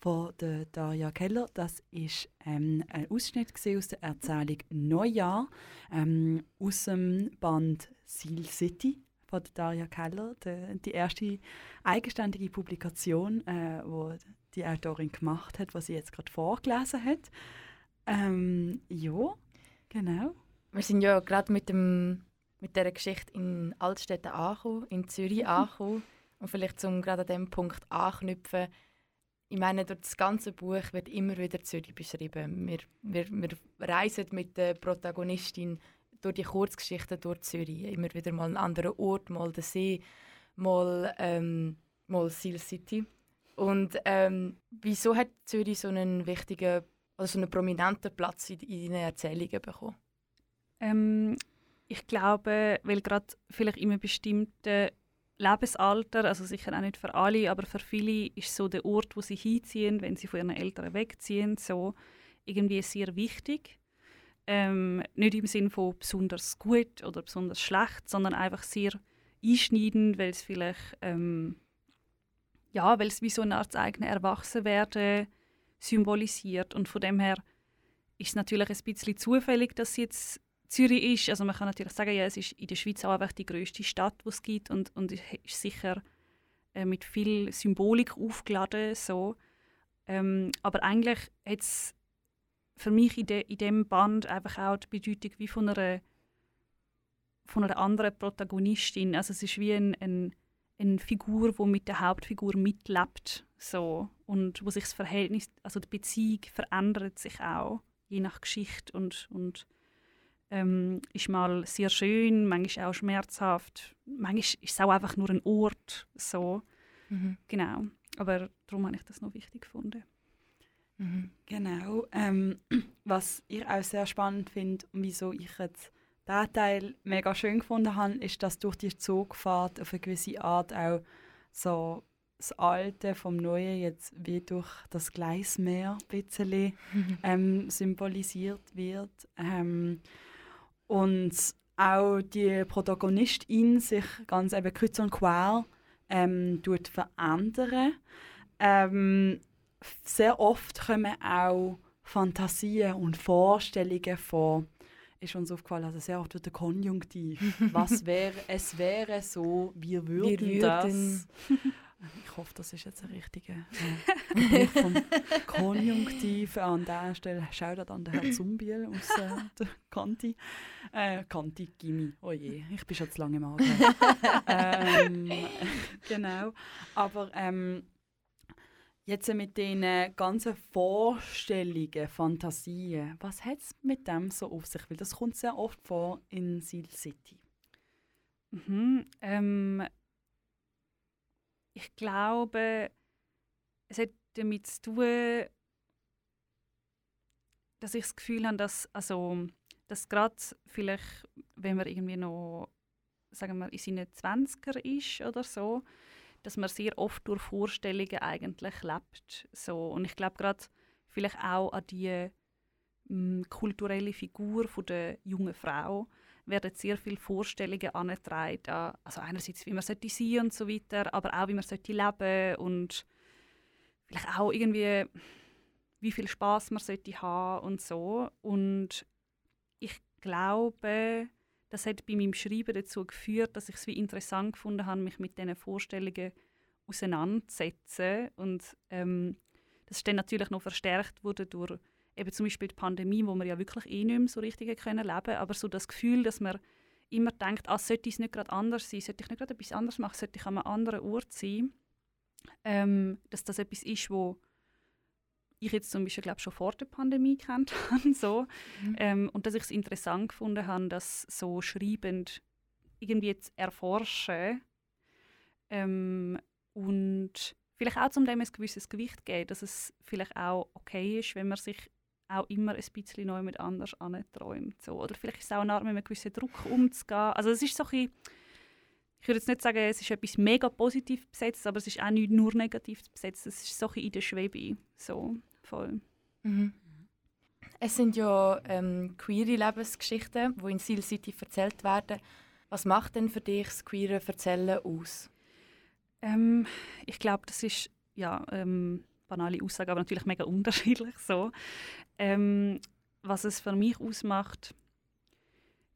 von der Daria Keller. Das ist ähm, ein Ausschnitt aus der Erzählung Neujahr ähm, aus dem Band Seal City von der Daria Keller. Die, die erste eigenständige Publikation, äh, wo die Autorin gemacht hat, was sie jetzt gerade vorgelesen hat. Ähm, ja, genau. Wir sind ja gerade mit, dem, mit dieser Geschichte in Altstädten angekommen, in Zürich angekommen. Und vielleicht zum gerade an diesem Punkt anknüpfen. Ich meine, durch das ganze Buch wird immer wieder Zürich beschrieben. Wir, wir, wir reisen mit der Protagonistin durch die Kurzgeschichten durch Zürich. Immer wieder mal einen anderen Ort, mal den See, mal, ähm, mal Seal City. Und ähm, wieso hat Zürich so einen wichtigen, also so einen prominenten Platz in, in deinen Erzählungen bekommen? Ähm, ich glaube, weil gerade vielleicht in einem bestimmten Lebensalter, also sicher auch nicht für alle, aber für viele ist so der Ort, wo sie hinziehen, wenn sie von ihren Eltern wegziehen, so irgendwie sehr wichtig. Ähm, nicht im Sinne von besonders gut oder besonders schlecht, sondern einfach sehr einschneidend, weil es vielleicht ähm, ja, weil es wie so eine Art eigene Erwachsenwerden symbolisiert und von dem her ist es natürlich ein bisschen zufällig, dass es jetzt Zürich ist. Also man kann natürlich sagen, ja, es ist in der Schweiz auch einfach die größte Stadt, die es gibt und, und ist sicher äh, mit viel Symbolik aufgeladen. So. Ähm, aber eigentlich hat es für mich in, de, in dem Band einfach auch die Bedeutung wie von einer, von einer anderen Protagonistin. Also es ist wie ein, ein, eine Figur, die mit der Hauptfigur mitlebt. So. Und wo sich das Verhältnis, also die Beziehung verändert sich auch, je nach Geschichte und, und ähm, ist mal sehr schön, manchmal auch schmerzhaft, manchmal ist es auch einfach nur ein Ort, so, Mhm. genau. Aber darum habe ich das noch wichtig gefunden. Mhm. Genau. Ähm, was ich auch sehr spannend finde und wieso ich jetzt diesen Teil mega schön gefunden habe, ist, dass durch die Zugfahrt auf eine gewisse Art auch so das Alte vom Neuen jetzt wie durch das Gleismeer ein bisschen ähm, symbolisiert wird. Ähm, und auch die Protagonistin sich ganz eben kreuz und quer ähm, tut verändern. Ähm, sehr oft kommen auch Fantasien und Vorstellungen vor. Ist uns aufgefallen, also sehr oft wird der Konjunktiv. Was wäre, es wäre so, wir würden, Wir das. Ich hoffe, das ist jetzt ein richtiger äh, vom Konjunktiv. An dieser Stelle schaut an den Herrn Zumbiel aus äh, der Kanti. Äh, Kanti, Gimmi. Oh je, ich bin schon zu lange im Argen. ähm, genau. Aber ähm, jetzt mit den ganzen Vorstellungen, Fantasien, was hat es mit dem so auf sich? Weil das kommt sehr oft vor in Seal City. Mhm. Ähm, ich glaube, es hat damit zu tun, dass ich das Gefühl habe, dass, also, dass gerade vielleicht, wenn man irgendwie noch, sagen wir, in seinen 20er ist oder so, dass man sehr oft durch Vorstellungen eigentlich lebt. So. Und ich glaube gerade vielleicht auch an die mh, kulturelle Figur von der jungen Frau, werden sehr viele Vorstellungen angetragen. an- Also einerseits, wie man sollte sein und so weiter, aber auch, wie man sollte leben und vielleicht auch irgendwie, wie viel Spaß man sollte haben und so. Und ich glaube, das hat bei meinem Schreiben dazu geführt, dass ich es wie interessant gefunden habe, mich mit diesen Vorstellungen auseinanderzusetzen. Und ähm, das ist dann natürlich noch verstärkt wurde durch eben zum Beispiel die Pandemie, wo wir ja wirklich eh nicht mehr so richtig können leben aber so das Gefühl, dass man immer denkt, ah, sollte es nicht gerade anders sein, sollte ich nicht gerade etwas anderes machen, sollte ich an einem anderen Ort sein, ähm, dass das etwas ist, wo ich jetzt zum Beispiel glaube schon vor der Pandemie kennt habe, so Mhm. ähm, und dass ich es interessant gefunden habe, das so schreibend irgendwie zu erforschen ähm, und vielleicht auch zum dem ein gewisses Gewicht geben, dass es vielleicht auch okay ist, wenn man sich auch immer ein bisschen neu mit anders anträumt. So. Oder vielleicht ist es auch eine Art, mit einem gewissen Druck umzugehen. Also es ist so ein bisschen ich würde jetzt nicht sagen, es ist etwas mega positiv besetzt, aber es ist auch nicht nur negativ besetzt. Es ist so in der Schwebe. So, voll. Mhm. Es sind ja ähm, queere Lebensgeschichten, die in Seal City erzählt werden. Was macht denn für dich das queere Erzählen aus? Ähm, ich glaube, das ist ja ähm, banale Aussage, aber natürlich mega unterschiedlich so. Ähm, was es für mich ausmacht,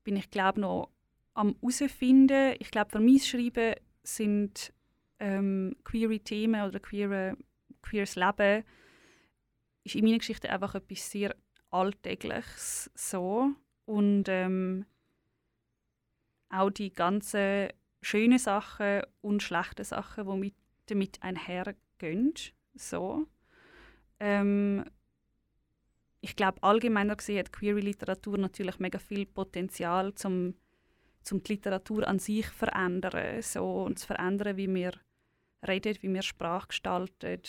bin ich glaube noch am herausfinden. Ich glaube, für mein Schreiben sind ähm, queere Themen oder queere, queeres Leben ist in meiner Geschichte einfach etwas sehr Alltägliches so und ähm, auch die ganzen schönen Sachen und schlechten Sachen, die mit, damit einhergehen. So. Ähm, ich glaube, allgemeiner gesehen hat queere Literatur natürlich mega viel Potenzial, zum, zum die Literatur an sich verändern. So, und zu verändern, wie wir reden, wie wir Sprache gestalten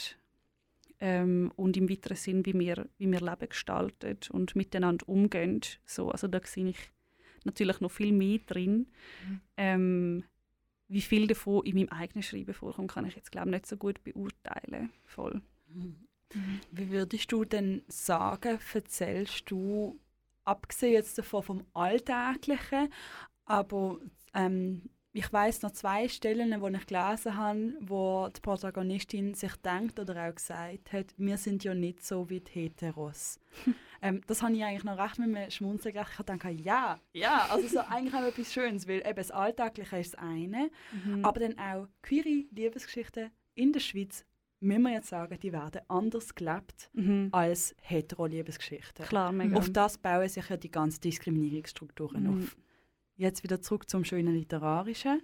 ähm, und im weiteren Sinn, wie wir, wie wir Leben gestalten und miteinander umgehen. So, also da sehe ich natürlich noch viel mehr drin. Mhm. Ähm, wie viel davon in meinem eigenen Schreiben vorkommt, kann ich jetzt glaube nicht so gut beurteilen. Voll. Wie würdest du denn sagen, erzählst du, abgesehen jetzt davon vom Alltäglichen, aber ähm, ich weiß noch zwei Stellen, wo ich gelesen habe, wo die Protagonistin sich denkt oder auch gesagt hat, wir sind ja nicht so wie die Heteros. ähm, das habe ich eigentlich noch recht mit mir schmunzeln gedacht. Ich dachte, ja, ja, also so eigentlich auch etwas Schönes, weil eben das Alltägliche ist das eine, Mhm. aber dann auch queere Liebesgeschichten in der Schweiz, müssen wir jetzt sagen, die werden anders gelebt Mhm. als hetero-Liebesgeschichten. Klar, mega. Auf das bauen sich ja die ganzen Diskriminierungsstrukturen Mhm. auf. Jetzt wieder zurück zum schönen Literarischen.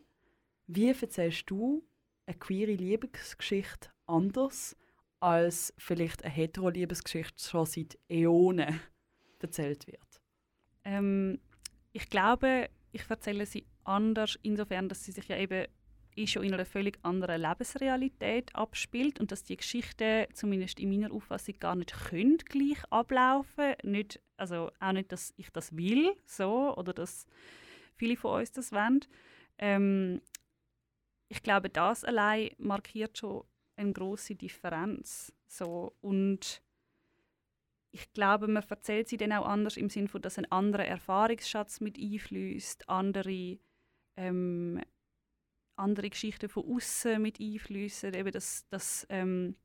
Wie erzählst du eine queere Liebesgeschichte anders, als vielleicht eine hetero-Liebesgeschichte schon seit Äonen erzählt wird? Ähm, ich glaube, ich erzähle sie anders, insofern, dass sie sich ja eben eh schon in einer völlig anderen Lebensrealität abspielt und dass die Geschichten, zumindest in meiner Auffassung, gar nicht können gleich ablaufen nicht, Also auch nicht, dass ich das will, so, oder dass viele von uns das wollen. Ähm, ich glaube, das allein markiert schon eine große Differenz. So. Und ich glaube, man erzählt sie dann auch anders im Sinne von, dass ein anderer Erfahrungsschatz mit einfließt, andere, ähm, andere Geschichten von außen mit einfließen, eben dass, dass ähm,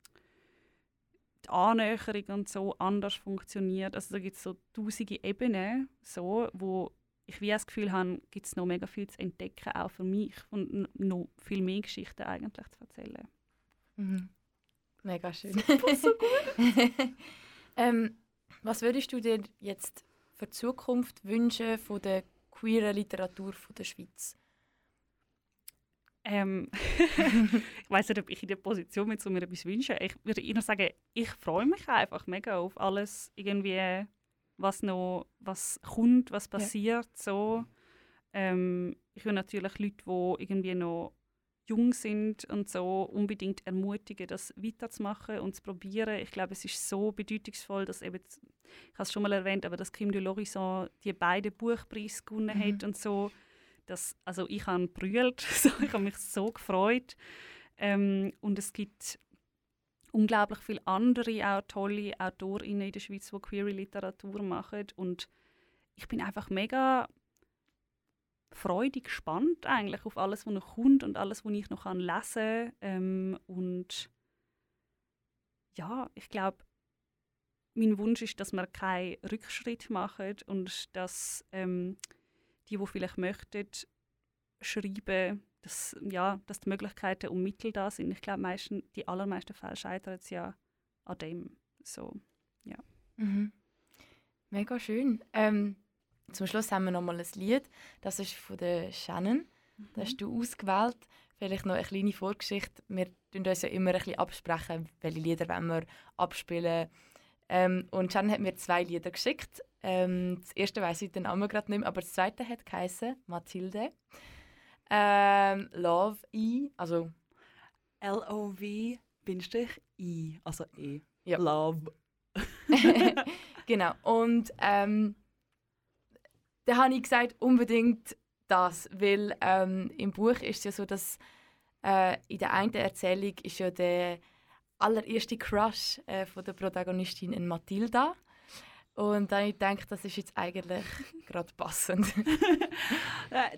die Annäherung und so anders funktioniert. Also da gibt es so tausende Ebenen, so, wo ich wie das Gefühl habe, gibt es noch mega viel zu entdecken, auch für mich und noch viel mehr Geschichten eigentlich zu erzählen. Mhm. Mega schön. ähm, was würdest du dir jetzt für die Zukunft wünschen von der queeren Literatur von der Schweiz? Ähm, ich weiß nicht, ob ich in der Position bin, um mir etwas zu wünschen. Ich würde eher sagen, ich freue mich einfach mega auf alles, irgendwie, was noch, was kommt, was passiert, so. Ähm, ich will natürlich Leute, die irgendwie noch jung sind und so, unbedingt ermutigen, das weiterzumachen und zu probieren. Ich glaube, es ist so bedeutungsvoll, dass eben, ich habe es schon mal erwähnt, aber dass Kim de l'Horizon die beiden Buchpreise gewonnen Mhm. hat und so. Das, also ich habe brüllt, so, ich habe mich so gefreut. Ähm, und es gibt unglaublich viele andere, auch tolle AutorInnen in der Schweiz, die queere Literatur machen. Und ich bin einfach mega freudig gespannt eigentlich auf alles, was noch kommt und alles, was ich noch lesen kann. Ähm, und ja, ich glaube, mein Wunsch ist, dass wir keinen Rückschritt machen und dass ähm, die, die vielleicht möchten, schreiben, dass, ja, dass die Möglichkeiten und Mittel da sind. Ich glaube, meisten, die allermeisten Fälle scheitern es ja an dem. So. Mhm. Mega schön. Ähm, zum Schluss haben wir noch mal ein Lied. Das ist von der Shannon. Das hast du ausgewählt. Vielleicht noch eine kleine Vorgeschichte. Wir tun uns ja immer ein bisschen absprechen, welche Lieder wollen wir abspielen. Ähm, und Shannon hat mir zwei Lieder geschickt. Ähm, das erste weiß ich den Namen gerade nicht mehr, aber das zweite hat geheißen Mathilde. Ähm, Love I, also L-O-V Bindestrich I, also E. Ja. Love. genau. Und ähm, da habe ich gesagt, unbedingt das, weil ähm, im Buch ist es ja so, dass äh, in der einen Erzählung ist ja der allererste Crush äh, von der Protagonistin in Matilda. Und dann ich gedacht, das ist jetzt eigentlich gerade passend.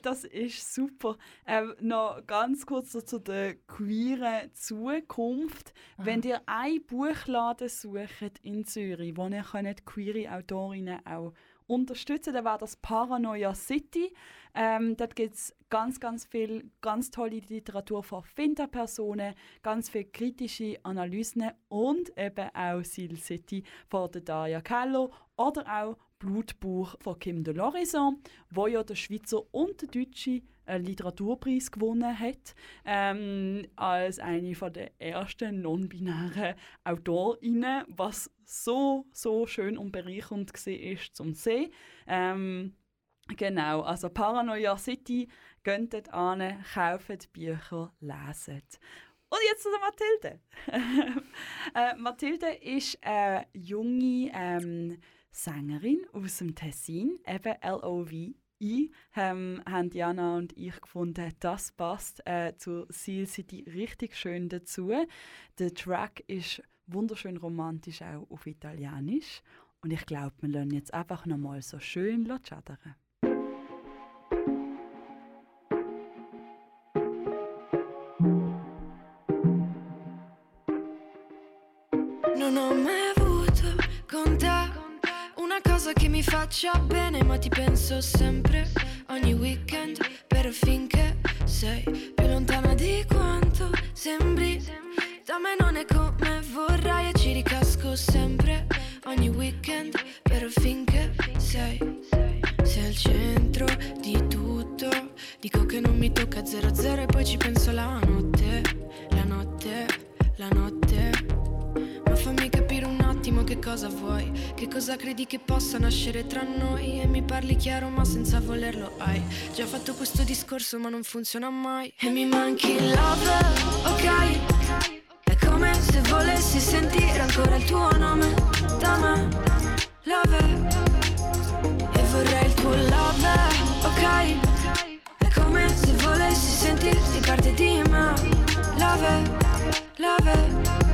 Das ist super. Ähm, noch ganz kurz so zu der queeren Zukunft. Wenn ihr einen Buchladen sucht in Zürich, wo ihr könnt queere Autorinnen auch unterstützen dann wäre das Paranoia City. Ähm, dort gibt es ganz, ganz viel ganz tolle Literatur von Finta-Personen, ganz viele kritische Analysen und eben auch Seal City von der Daria Kello oder auch Blutbuch von Kim de Lorison, wo ja der Schweizer und der Deutsche einen Literaturpreis gewonnen hat, ähm, als eine von der ersten non-binären Autorinnen, was so, so schön und bereichernd war zum Sehen. Ähm, genau, also Paranoia City, dort an, kauft Bücher, leset. Und jetzt zu Mathilde. äh, Mathilde ist eine junge ähm, Sängerin aus dem Tessin, eben L.O.V. I, ähm, haben Jana und ich gefunden, das passt äh, zur Seal City richtig schön dazu. Der Track ist wunderschön romantisch auch auf Italienisch und ich glaube, wir lernen jetzt einfach nochmal so schön schadern. Cosa che mi faccia bene, ma ti penso sempre ogni weekend per finché sei più lontana di quanto sembri. Da me non è come vorrai e ci ricasco sempre ogni weekend per finché sei sei al centro di tutto. Dico che non mi tocca zero zero e poi ci penso la notte, la notte, la notte. Che cosa vuoi, che cosa credi che possa nascere tra noi e mi parli chiaro ma senza volerlo hai già fatto questo discorso ma non funziona mai e mi manchi il love, ok? È come se volessi sentire ancora il tuo nome da me, love e vorrei il tuo love, ok? È come se volessi sentirti parte di me, love, love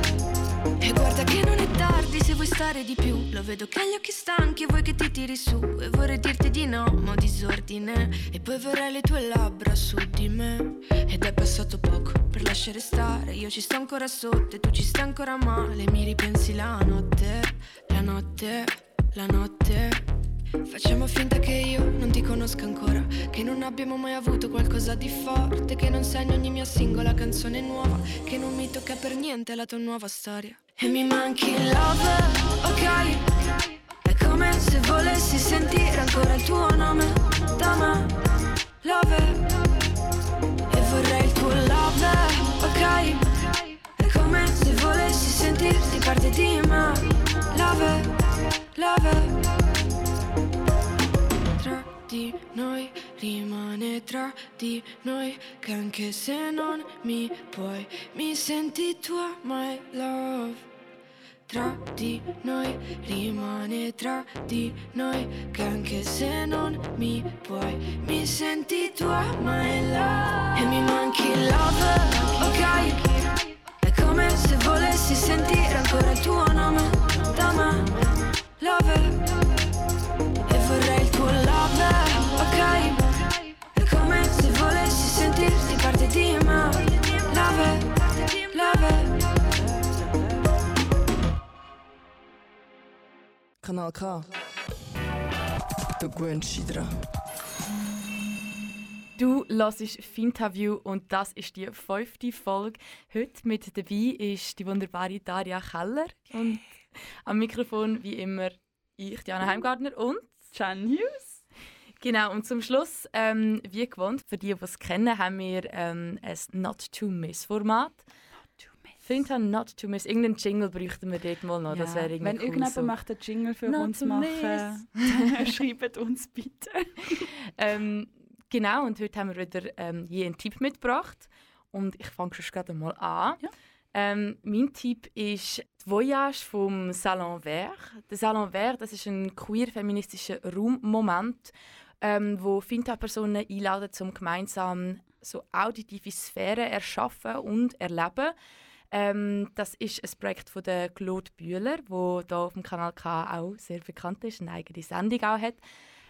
e guarda che non è tardi se vuoi stare di più. Lo vedo che gli occhi stanchi vuoi che ti tiri su. E vorrei dirti di no, ma ho disordine. E poi vorrei le tue labbra su di me. Ed è passato poco per lasciare stare. Io ci sto ancora sotto e tu ci stai ancora male. Mi ripensi la notte, la notte, la notte Facciamo finta che io non ti conosca ancora Che non abbiamo mai avuto qualcosa di forte Che non sai ogni mia singola canzone nuova Che non mi tocca per niente la tua nuova storia E mi manchi il love, ok? È come se volessi sentire ancora il tuo nome Da me, love E vorrei il tuo love, ok? È come se volessi sentirti parte di me Love, love di noi rimane tra di noi che anche se non mi puoi mi senti tua my love. Tra di noi rimane tra di noi che anche se non mi puoi mi senti tua my love. E mi manchi love ok? È come se volessi sentire ancora il tuo nome da me love Kanal K. Der Gwen dran. Du hörst Finterview und das ist die fünfte Folge. Heute mit dabei ist die wunderbare Daria Keller und am Mikrofon wie immer ich, Diana Heimgartner und Jan Hughes. Genau, und zum Schluss, ähm, wie gewohnt, für die, die es kennen, haben wir ähm, ein Not-to-Miss-Format. Finta Not to Miss. Irgendeinen Jingle bräuchten wir dort mal noch. Das Ja, wäre irgendwie Wenn cool irgendjemand so. möchte einen Jingle für Not uns machen, schreibt uns bitte. Ähm, genau, und heute haben wir wieder ähm, je einen Tipp mitgebracht. Und ich fange schon gerade mal an. Ja. Ähm, mein Tipp ist die Voyage vom Salon Vert. Der Salon Vert das ist ein queer-feministischer Raummoment, ähm, wo Finta-Personen einladen, um gemeinsam so auditive Sphären erschaffen und erleben. Ähm, das ist ein Projekt von der Claude Bühler, wo da auf dem Kanal K auch sehr bekannt ist, eine eigene Sendung auch hat.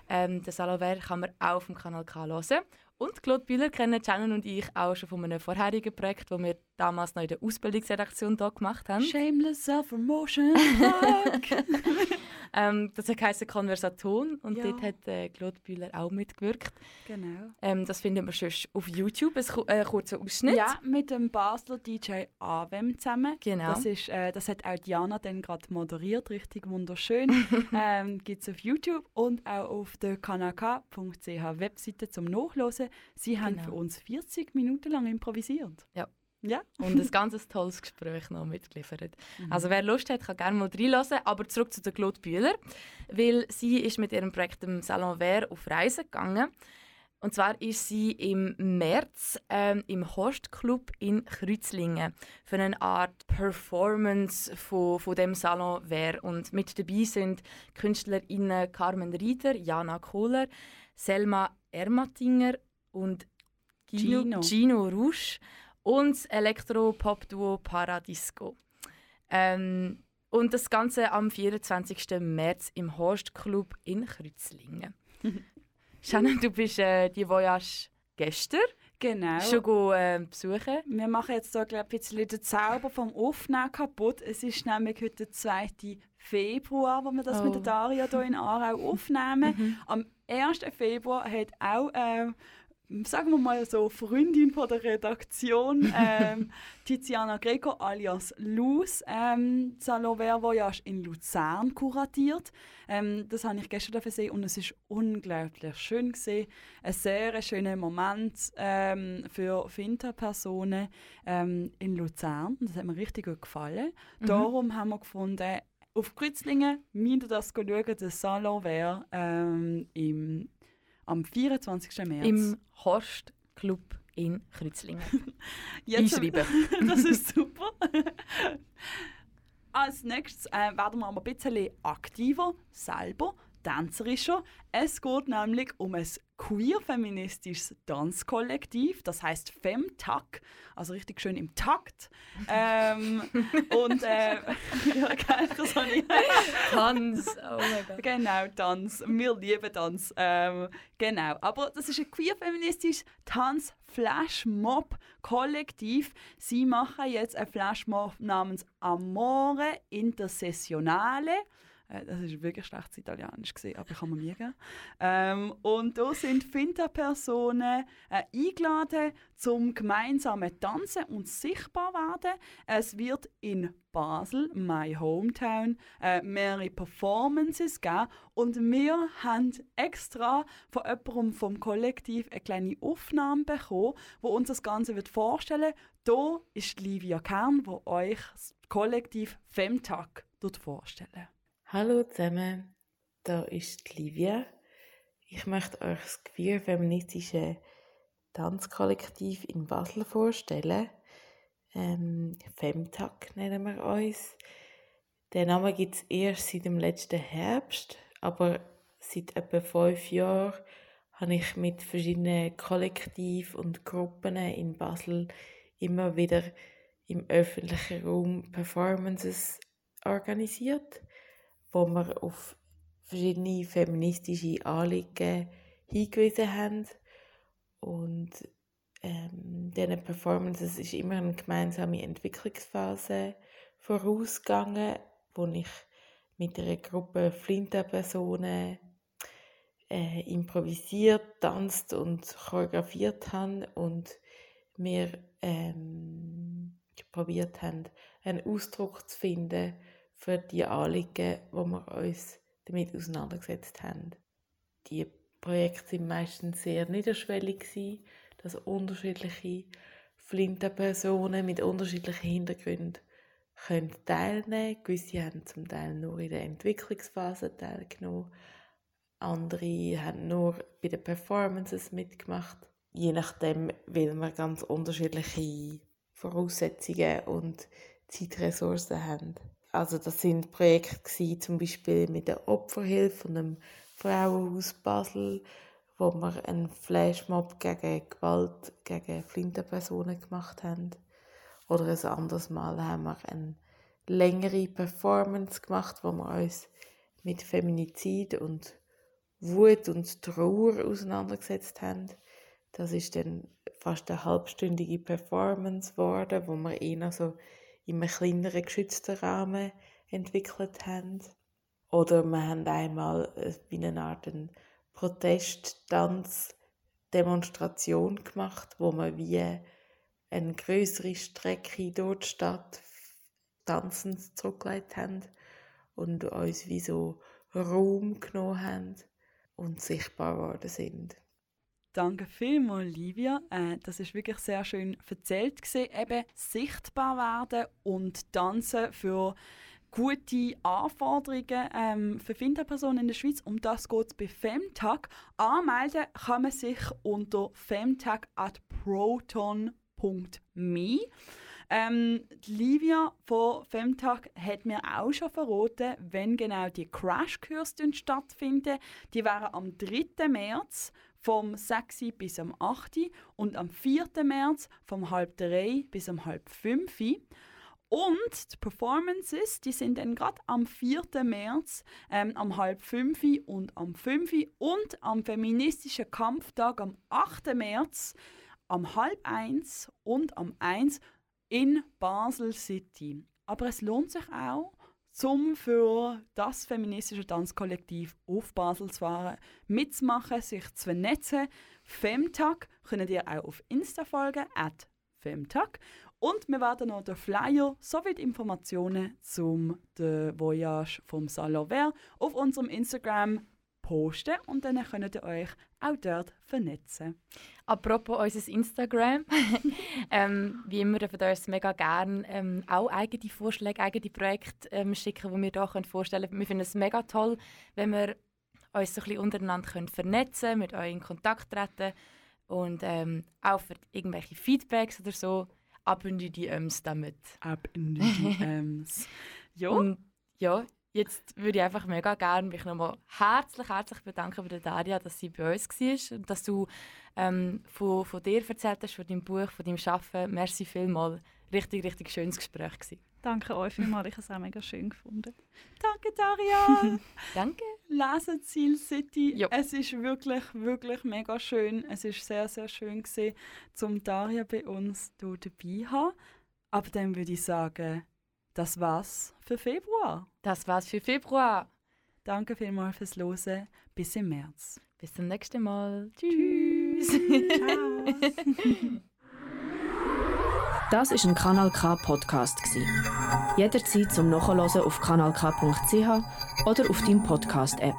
Ähm, das Alover kann man auch auf dem Kanal K hören. Und Claude Bühler kennen Shannon und ich auch schon von einem vorherigen Projekt, das wir damals noch in der Ausbildungsredaktion hier gemacht haben. Shameless Self-Promotion. ähm, das heisst Konversaton und Ja. dort hat äh, Claude Bühler auch mitgewirkt. genau. Ähm, das finden wir sonst auf YouTube, ein äh, kurzer Ausschnitt. Ja, mit dem Basler DJ Avem zusammen. Genau. Das, ist, äh, das hat auch Diana dann gerade moderiert, richtig wunderschön. ähm, Gibt es auf YouTube und auch auf der kanaka.ch Webseite zum Nachlesen. Sie haben Genau. für uns 40 Minuten lang improvisiert. Ja. Ja. und ein ganz tolles Gespräch noch mitgeliefert. Mhm. Also wer Lust hat, kann gerne mal reinhören. Aber zurück zu der Claude Bühler, weil sie ist mit ihrem Projekt im Salon Vert auf Reise gegangen. Und zwar ist sie im März ähm, im Horstclub in Kreuzlingen für eine Art Performance von, von dem Salon Vert. Und mit dabei sind KünstlerInnen Carmen Rieder, Jana Kohler, Selma Ermatinger und Gino, Gino. Gino Rouge und das Elektro-Pop-Duo Paradisco. Ähm, und das Ganze am 24. März im Horstclub in Kreuzlingen. Shannon, du bist äh, die Voyage gestern Genau. schon go, äh, besuchen. Wir machen jetzt da glaub, ich, ein bisschen den Zauber vom Aufnehmen kaputt. Es ist nämlich heute der 2. Februar, wo wir das Oh. mit der Daria hier in Aarau aufnehmen. Mhm. Am 1. Februar hat auch, ähm, sagen wir mal so, Freundin von der Redaktion, ähm, Tiziana Greco alias Luz, ähm, Salon Vert Voyage in Luzern kuratiert. Ähm, das habe ich gestern gesehen und es ist unglaublich schön gesehen. Ein sehr schöner Moment ähm, für Finta-Personen ähm, in Luzern. Das hat mir richtig gut gefallen. Mhm. Darum haben wir gefunden, auf Kreuzlingen müsst ihr das schauen, der Salon Vert ähm, im, am 24. März. Im Horstclub in Kreuzlingen. Jetzt- Einschreiben. das ist super. Als nächstes äh, werden wir ein bisschen aktiver, selber, tänzerischer. Es geht nämlich um ein queer-feministisches Tanzkollektiv, das heißt Femtag, also richtig schön im Takt. ähm, und äh, ja, geil, das habe ich. Tanz, oh mein Gott. Genau, Tanz. Wir lieben Tanz. Ähm, genau. Aber das ist ein queer-feministisches Tanz-Flashmob-Kollektiv. Sie machen jetzt ein Flashmob namens Amore Intersessionale. Äh, Das ist wirklich schlechtes Italienisch, gewesen, aber ich kann mir merken. Ähm, und da sind Finta-Personen äh, eingeladen, zum gemeinsamen Tanzen und sichtbar werden. Es wird in Basel, my hometown, äh, mehrere Performances geben. Und wir haben extra von jemandem vom Kollektiv eine kleine Aufnahme bekommen, wo uns das Ganze wird vorstellen. Hier ist Livia Kern, wo euch das Kollektiv Femtag vorstellen. Hallo zusammen, da ist Livia. Ich möchte euch das queer-feministische Tanzkollektiv in Basel vorstellen. Ähm, Femtag nennen wir uns. Den Namen gibt es erst seit dem letzten Herbst, aber seit etwa fünf Jahren habe ich mit verschiedenen Kollektiven und Gruppen in Basel immer wieder im öffentlichen Raum Performances organisiert wo wir auf verschiedene feministische Anliegen hingewiesen haben. Und ähm, diesen Performances ist immer eine gemeinsame Entwicklungsphase vorausgegangen, wo ich mit einer Gruppe Flinter-Personen äh, improvisiert, tanzt und choreografiert haben und wir ähm, probiert haben, einen Ausdruck zu finden für die Anliegen, wo wir uns damit auseinandergesetzt haben. Die Projekte sind meistens sehr niederschwellig dass unterschiedliche Flinterpersonen mit unterschiedlichen Hintergründen können teilnehmen. Gewisse haben zum Teil nur in der Entwicklungsphase teilgenommen, andere haben nur bei den Performances mitgemacht. Je nachdem, weil wir ganz unterschiedliche Voraussetzungen und Zeitressourcen haben. Also das sind Projekte gewesen, zum Beispiel mit der Opferhilfe von einem Frauenhaus Basel, wo wir einen Flashmob gegen Gewalt gegen Flinterpersonen gemacht haben. Oder ein anderes Mal haben wir eine längere Performance gemacht, wo wir uns mit Feminizid und Wut und Trauer auseinandergesetzt haben. Das ist dann fast eine halbstündige Performance geworden, wo wir eher so in einem kleineren geschützten Rahmen entwickelt haben. Oder wir haben einmal wie eine Art eine Protesttanz-Demonstration gemacht, wo wir wie eine größere Strecke durch die Stadt tanzend zurückgelegt haben und uns wie so Raum genommen haben und sichtbar geworden sind. Danke vielmals, Olivia. Äh, das ist wirklich sehr schön erzählt gewesen. Eben sichtbar werden und tanzen für gute Anforderungen ähm, für Finterpersonen in der Schweiz. Um das geht es bei Femtag. Anmelden kann man sich unter femtag.proton.me. Ähm, Livia von Femtag hat mir auch schon verraten, wenn genau die Crashkurse stattfinden. Die wären am 3. März vom 6 bis am 8 und am 4. März vom halb 3 bis am halb 5. Und die Performances, die sind dann gerade am 4. März, ähm, am halb 5 und am 5 und am feministischen Kampftag am 8. März, am halb 1 und am 1 in Basel City. Aber es lohnt sich auch, zum für das feministische Tanzkollektiv auf Basel zu fahren, mitzumachen, sich zu vernetzen. Femtag könnt ihr auch auf Insta folgen, at Femtag. Und wir werden noch den Flyer sowie die Informationen zum der Voyage vom Salon Vert auf unserem Instagram posten und dann könnt ihr euch auch dort vernetzen. Apropos unser Instagram, ähm, wie immer dürfen wir uns mega gerne ähm, auch eigene Vorschläge, eigene Projekte ähm, schicken, die wir hier vorstellen können. Wir finden es mega toll, wenn wir uns so ein bisschen untereinander können vernetzen können, mit euch in Kontakt treten und ähm, auch für irgendwelche Feedbacks oder so ab in die DMs damit. Ab in die DMs. ja. Und ja, Jetzt würde ich einfach mega gerne mich nochmal herzlich, herzlich bedanken bei Daria, dass sie bei uns war und dass du ähm, von, von dir erzählt hast, von deinem Buch, von deinem Arbeiten. Merci vielmals. Richtig, richtig schönes Gespräch gewesen. Danke euch vielmals, ich habe es auch mega schön gefunden. Danke, Daria. Danke. Lesen Ziel City. Jo. Es ist wirklich, wirklich mega schön. Es ist sehr, sehr schön gewesen, zum Daria bei uns hier dabei haben. Aber dann würde ich sagen, das war's für Februar. Das war's für Februar. Danke vielmals fürs Losen. Bis im März. Bis zum nächsten Mal. Tschüss. das ist ein Kanal K Podcast Jederzeit zum Nachhören auf kanalk.ch oder auf deinem Podcast App.